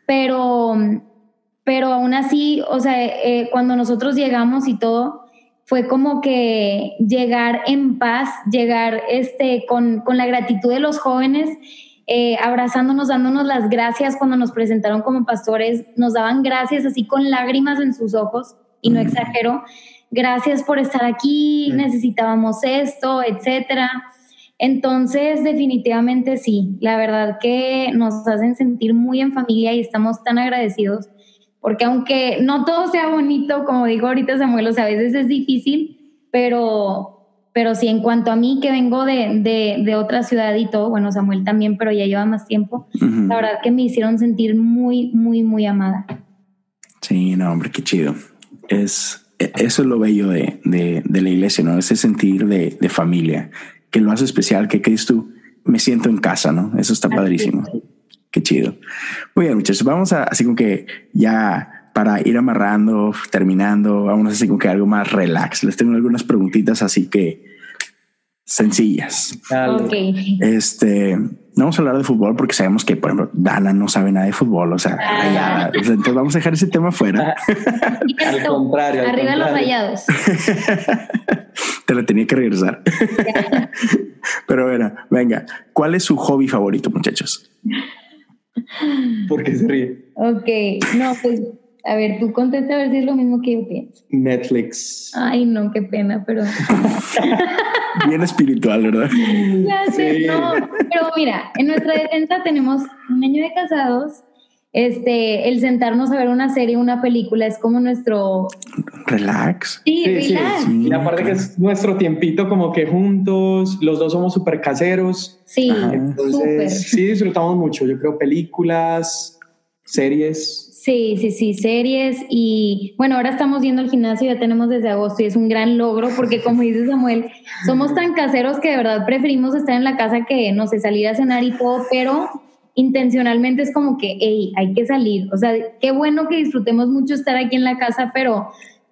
pero, pero aún así, o sea, eh, cuando nosotros llegamos y todo, fue como que llegar en paz, llegar este, con, con la gratitud de los jóvenes, eh, abrazándonos, dándonos las gracias cuando nos presentaron como pastores, nos daban gracias así con lágrimas en sus ojos, y no exagero, gracias por estar aquí, necesitábamos esto, etcétera. Entonces, definitivamente sí, la verdad que nos hacen sentir muy en familia y estamos tan agradecidos, porque aunque no todo sea bonito, como digo ahorita Samuel, o sea, a veces es difícil, pero, pero sí, en cuanto a mí que vengo de, de, de otra ciudad y todo, bueno, Samuel también, pero ya lleva más tiempo, la verdad que me hicieron sentir muy, muy, muy amada.
Sí, no, hombre, qué chido. Es, eso es lo bello de, de, la iglesia, ¿no? Ese sentir de, de, familia, que lo hace especial, que crees tú, me siento en casa, ¿no? Eso está padrísimo. Qué chido. Muy bien, muchachos, vamos a, así como que ya para ir amarrando, terminando, vamos así como que algo más relax. Les tengo algunas preguntitas así que sencillas.
Okay.
Este, no vamos a hablar de fútbol porque sabemos que, por ejemplo, Dana no sabe nada de fútbol. O sea, ah. entonces vamos a dejar ese tema fuera.
al contrario.
Arriba los rayados. *laughs*
Te lo tenía que regresar. *laughs* Pero bueno, venga, ¿cuál es su hobby favorito, muchachos?
¿Por qué se ríe?
Ok, no, pues a ver, tú contesta a ver si es lo mismo que yo pienso.
Netflix.
Ay, no, qué pena, pero. *laughs*
Bien espiritual, ¿verdad? *laughs*
Ya sé, no. Pero mira, en nuestra defensa tenemos un año de casados. Este, el sentarnos a ver una serie, una película, es como nuestro.
Relax.
Sí, relax.
y aparte que es nuestro tiempito como que juntos, los dos somos súper caseros.
Sí,
entonces sí disfrutamos mucho. Yo creo películas, series
Sí, sí, sí, series y bueno, ahora estamos yendo al gimnasio, ya tenemos desde agosto y es un gran logro porque como dice Samuel, somos tan caseros que de verdad preferimos estar en la casa que, no sé, salir a cenar y todo, pero intencionalmente es como que, hey, hay que salir. O sea, qué bueno que disfrutemos mucho estar aquí en la casa, pero,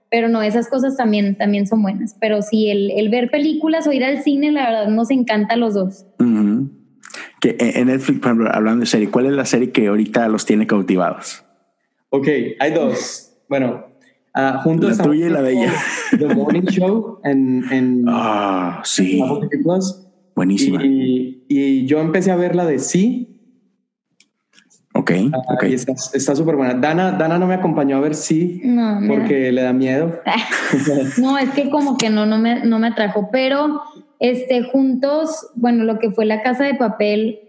pero no, esas cosas también, también son buenas. Pero sí, el, el ver películas o ir al cine, la verdad, nos encanta a los dos.
Que en Netflix, hablando de serie, ¿cuál es la serie que ahorita los tiene cautivados?
Ok, hay dos. Bueno, uh, juntos.
La tuya y la de ella.
The Morning Show en. en
ah, sí.
Plus.
Buenísima.
Y, y, yo empecé a ver la de Sí.
Ok, uh, okay.
está súper buena. Dana, Dana no me acompañó a ver Sí no, porque le da miedo. *laughs*
no, es que como que no, no me, no me atrajo, pero este, juntos, bueno, lo que fue la casa de papel,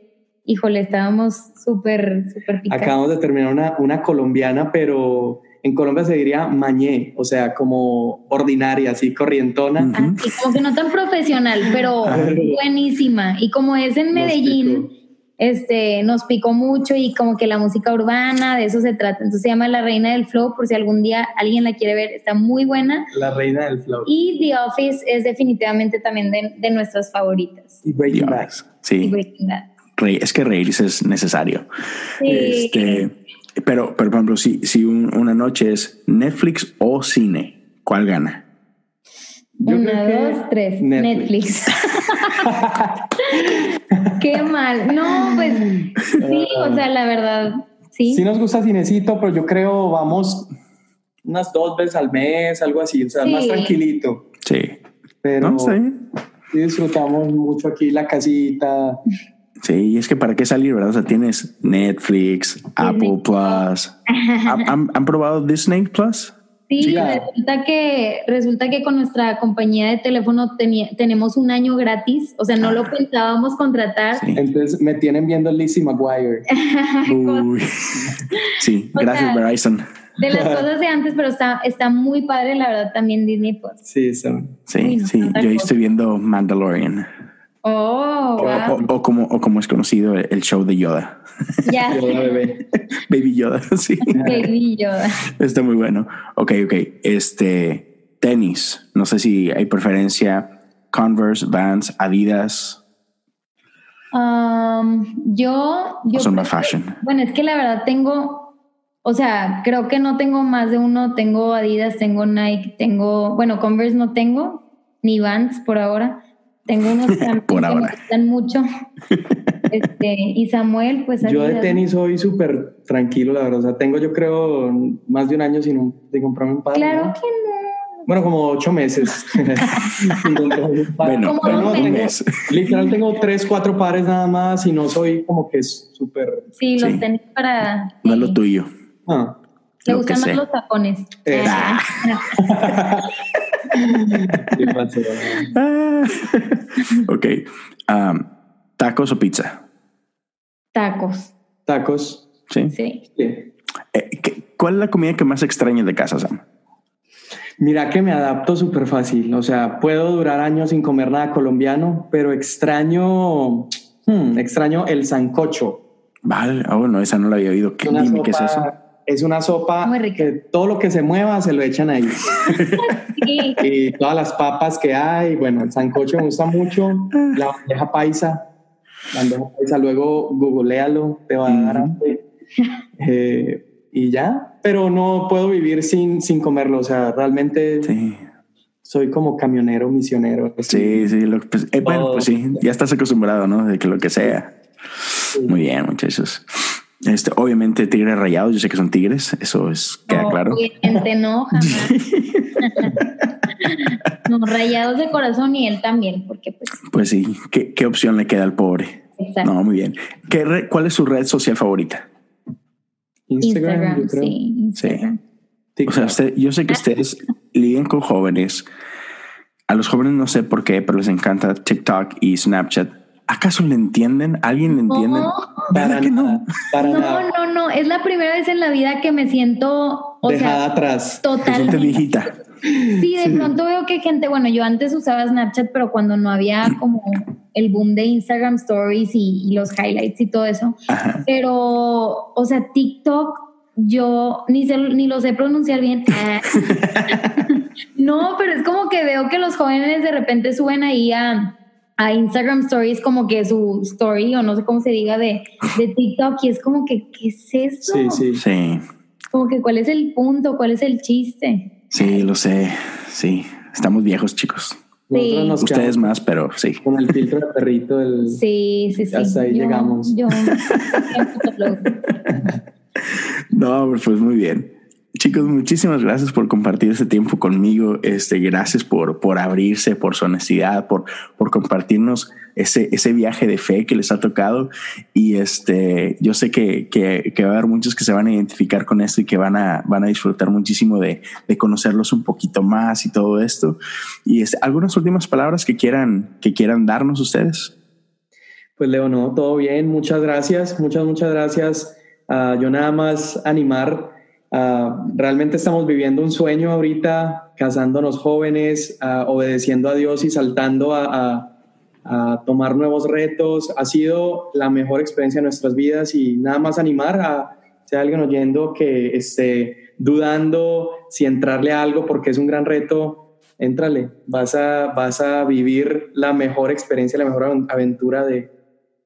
híjole, estábamos súper, súper
picados. Acabamos de terminar una, una colombiana, pero en Colombia se diría mañé, o sea, como ordinaria, así corrientona.
y como que no tan profesional, pero *laughs* buenísima. Y como es en Medellín, este, nos picó mucho y como que la música urbana, de eso se trata. Entonces se llama La Reina del Flow, por si algún día alguien la quiere ver, está muy buena.
La Reina del Flow.
Y The Office es definitivamente también de, de nuestras favoritas.
Y Breaking Bad.
Sí.
Y Breaking Bad
es que reírse es necesario. Este, pero, por ejemplo, si, si una noche es Netflix o cine, ¿cuál gana?
una, dos, tres. Netflix. *laughs* Qué mal. No, pues sí, o sea, la verdad, sí.
Sí nos gusta cinecito, pero yo creo vamos unas dos veces al mes, algo así, o sea, más tranquilito.
Sí.
Pero sí disfrutamos mucho aquí la casita,
Sí, es que para qué salir, ¿verdad? O sea, tienes Netflix, Apple Plus. *laughs* ¿Han, probado Disney Plus?
Sí, resulta que resulta que con nuestra compañía de teléfono tenemos un año gratis, o sea, no lo ah. pensábamos contratar.
Entonces me tienen viendo Lizzie McGuire. *laughs*
Sí, gracias Verizon.
De las cosas de antes, pero está, está muy padre, la verdad, también Disney Plus.
Sí,
sí, sí. Yo estoy viendo Mandalorian.
Oh,
o, como, o como es conocido el show de Yoda.
Ya. *laughs* *laughs*
Baby Yoda, *laughs* sí.
Baby Yoda.
Está muy bueno. Ok, ok. Este, tenis. No sé si hay preferencia. Converse, Vans, Adidas.
Um, yo, yo
son más fashion.
Bueno, es que la verdad tengo, o sea, creo que no tengo más de uno. Tengo Adidas, tengo Nike, tengo, bueno, Converse no tengo, ni Vans por ahora. Tengo unos *laughs* que me gustan mucho. *laughs* Este, y Samuel, pues...
Yo de tenis soy súper tranquilo, la verdad. O sea, tengo yo creo más de un año sin, comprarme un par.
Claro que no.
Bueno, como ocho meses. *laughs*
bueno, bueno un mes.
Literal tengo tres, cuatro pares nada más y no soy como que es súper...
Sí, los tenis para...
No es lo tuyo.
Ah. Le gustan más los tapones. Eh. Ah. *laughs*
ok. Um, ¿Tacos o pizza?
Tacos.
¿Tacos?
Sí.
Sí.
Eh, ¿Cuál es la comida que más extrañas de casa, Sam?
Mira que me adapto súper fácil. O sea, puedo durar años sin comer nada colombiano, pero extraño, hmm, extraño el sancocho.
Vale, ah, bueno, esa no la había oído. ¿Qué, dime, ¿qué es eso?
Es una sopa que todo lo que se mueva se lo echan ahí. *laughs* Y todas las papas que hay, bueno, el sancocho me gusta mucho, la bandeja paisa, la bandeja paisa, luego googlealo, te va a dar hambre. Eh, y ya, pero no puedo vivir sin, sin comerlo, o sea, realmente soy como camionero, misionero.
Sí, sí, pues, eh, bueno, pues sí, ya estás acostumbrado, ¿no? De que lo que sea. Muy bien, muchachos. Este, obviamente tigres rayados, yo sé que son tigres, eso es queda claro.
Obviamente no, *laughs* no, rayados de corazón y él también, porque pues.
Pues sí, ¿qué, qué opción le queda al pobre?
Exacto.
No, muy bien. ¿Qué ¿Cuál es su red social favorita?
Instagram, sí. Instagram.
sí. O sea, yo sé que ustedes lidian con jóvenes. A los jóvenes no sé por qué, pero les encanta TikTok y Snapchat ¿Acaso le entienden? ¿Alguien le entiende? No,
para que no? no, no, no. Es la primera vez en la vida que me siento, o
Dejada atrás.
Totalmente.
viejita.
Sí, de pronto veo que gente, bueno, yo antes usaba Snapchat, pero cuando no había como el boom de Instagram Stories y, los highlights y todo eso. Pero, o sea, TikTok, yo ni, ni lo sé pronunciar bien. *laughs* *laughs* no, pero es como que veo que los jóvenes de repente suben ahí a, a Instagram Stories como que su story o no sé cómo se diga de, de TikTok y es como que, ¿qué es eso?
Sí, sí.
Sí.
Como que, ¿cuál es el punto? ¿Cuál es el chiste?
Sí, lo sé. Sí, estamos viejos, chicos.
Sí.
Ustedes más, pero sí.
Con el filtro de perrito, el, *laughs*
Sí, sí, sí.
Hasta ahí
Yo-
llegamos.
Yo, *laughs*
No, pues muy bien. Chicos, muchísimas gracias por compartir este tiempo conmigo. Este, gracias por, por abrirse, por su honestidad, por, por compartirnos ese, ese viaje de fe que les ha tocado. Y este, yo sé que, que, va a haber muchos que se van a identificar con esto y que van a, van a disfrutar muchísimo de, de conocerlos un poquito más y todo esto. Y este, algunas últimas palabras que quieran, que quieran darnos ustedes.
Pues Leo, no, todo bien, muchas gracias, muchas, muchas gracias. Ah, yo nada más animar, ah, realmente estamos viviendo un sueño ahorita, casándonos jóvenes, ah, obedeciendo a Dios y saltando a, a- a tomar nuevos retos. Ha sido la mejor experiencia de nuestras vidas y nada más animar a si hay alguien oyendo que esté dudando si entrarle a algo porque es un gran reto, éntrale, vas a, vas a vivir la mejor experiencia, la mejor aven- aventura de,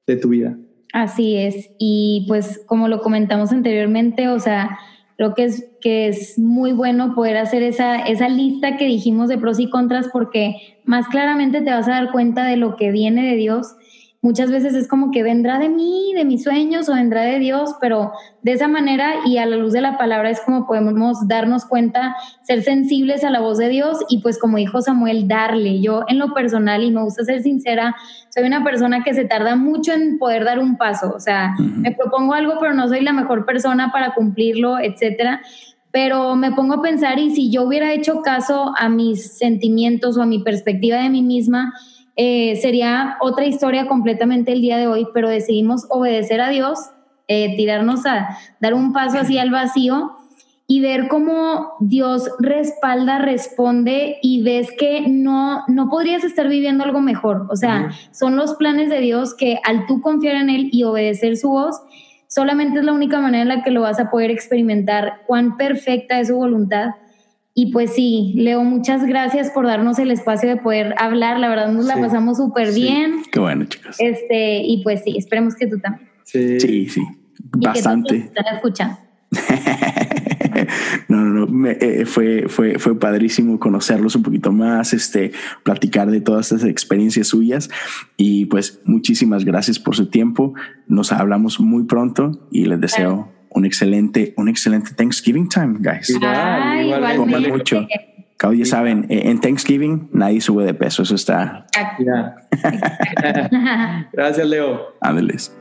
de tu vida.
Así es. Y pues como lo comentamos anteriormente, o sea, creo que es, que es muy bueno poder hacer esa, esa lista que dijimos de pros y contras porque más claramente te vas a dar cuenta de lo que viene de Dios. Muchas veces es como que vendrá de mí, de mis sueños o vendrá de Dios, pero de esa manera y a la luz de la palabra es como podemos darnos cuenta, ser sensibles a la voz de Dios y pues como dijo Samuel, darle. Yo en lo personal, y me gusta ser sincera, soy una persona que se tarda mucho en poder dar un paso. O sea, me propongo algo, pero no soy la mejor persona para cumplirlo, etcétera. Pero me pongo a pensar, y si yo hubiera hecho caso a mis sentimientos o a mi perspectiva de mí misma, eh, sería otra historia completamente el día de hoy, pero decidimos obedecer a Dios, eh, tirarnos a dar un paso hacia el vacío y ver cómo Dios respalda, responde y ves que no, no podrías estar viviendo algo mejor. O sea, son los planes de Dios que al tú confiar en Él y obedecer su voz, solamente es la única manera en la que lo vas a poder experimentar, cuán perfecta es su voluntad. Y pues sí, Leo, muchas gracias por darnos el espacio de poder hablar. La verdad nos la
Sí,
pasamos súper
sí.
bien.
Qué bueno, chicos.
Este, y pues sí, esperemos que tú también.
Sí.
Sí, sí, bastante.
están escuchando. *laughs*
No, no, no. me- eh, fue, fue, fue padrísimo conocerlos un poquito más, este, platicar de todas estas experiencias suyas. Y pues muchísimas gracias por su tiempo. Nos hablamos muy pronto y les deseo un excelente, un excelente Thanksgiving time, guys.
Igual.
Coman
igualmente.
mucho. Como ya saben, eh, en Thanksgiving nadie sube de peso. Eso está. *laughs* *laughs*
Gracias, Leo.
ándeles.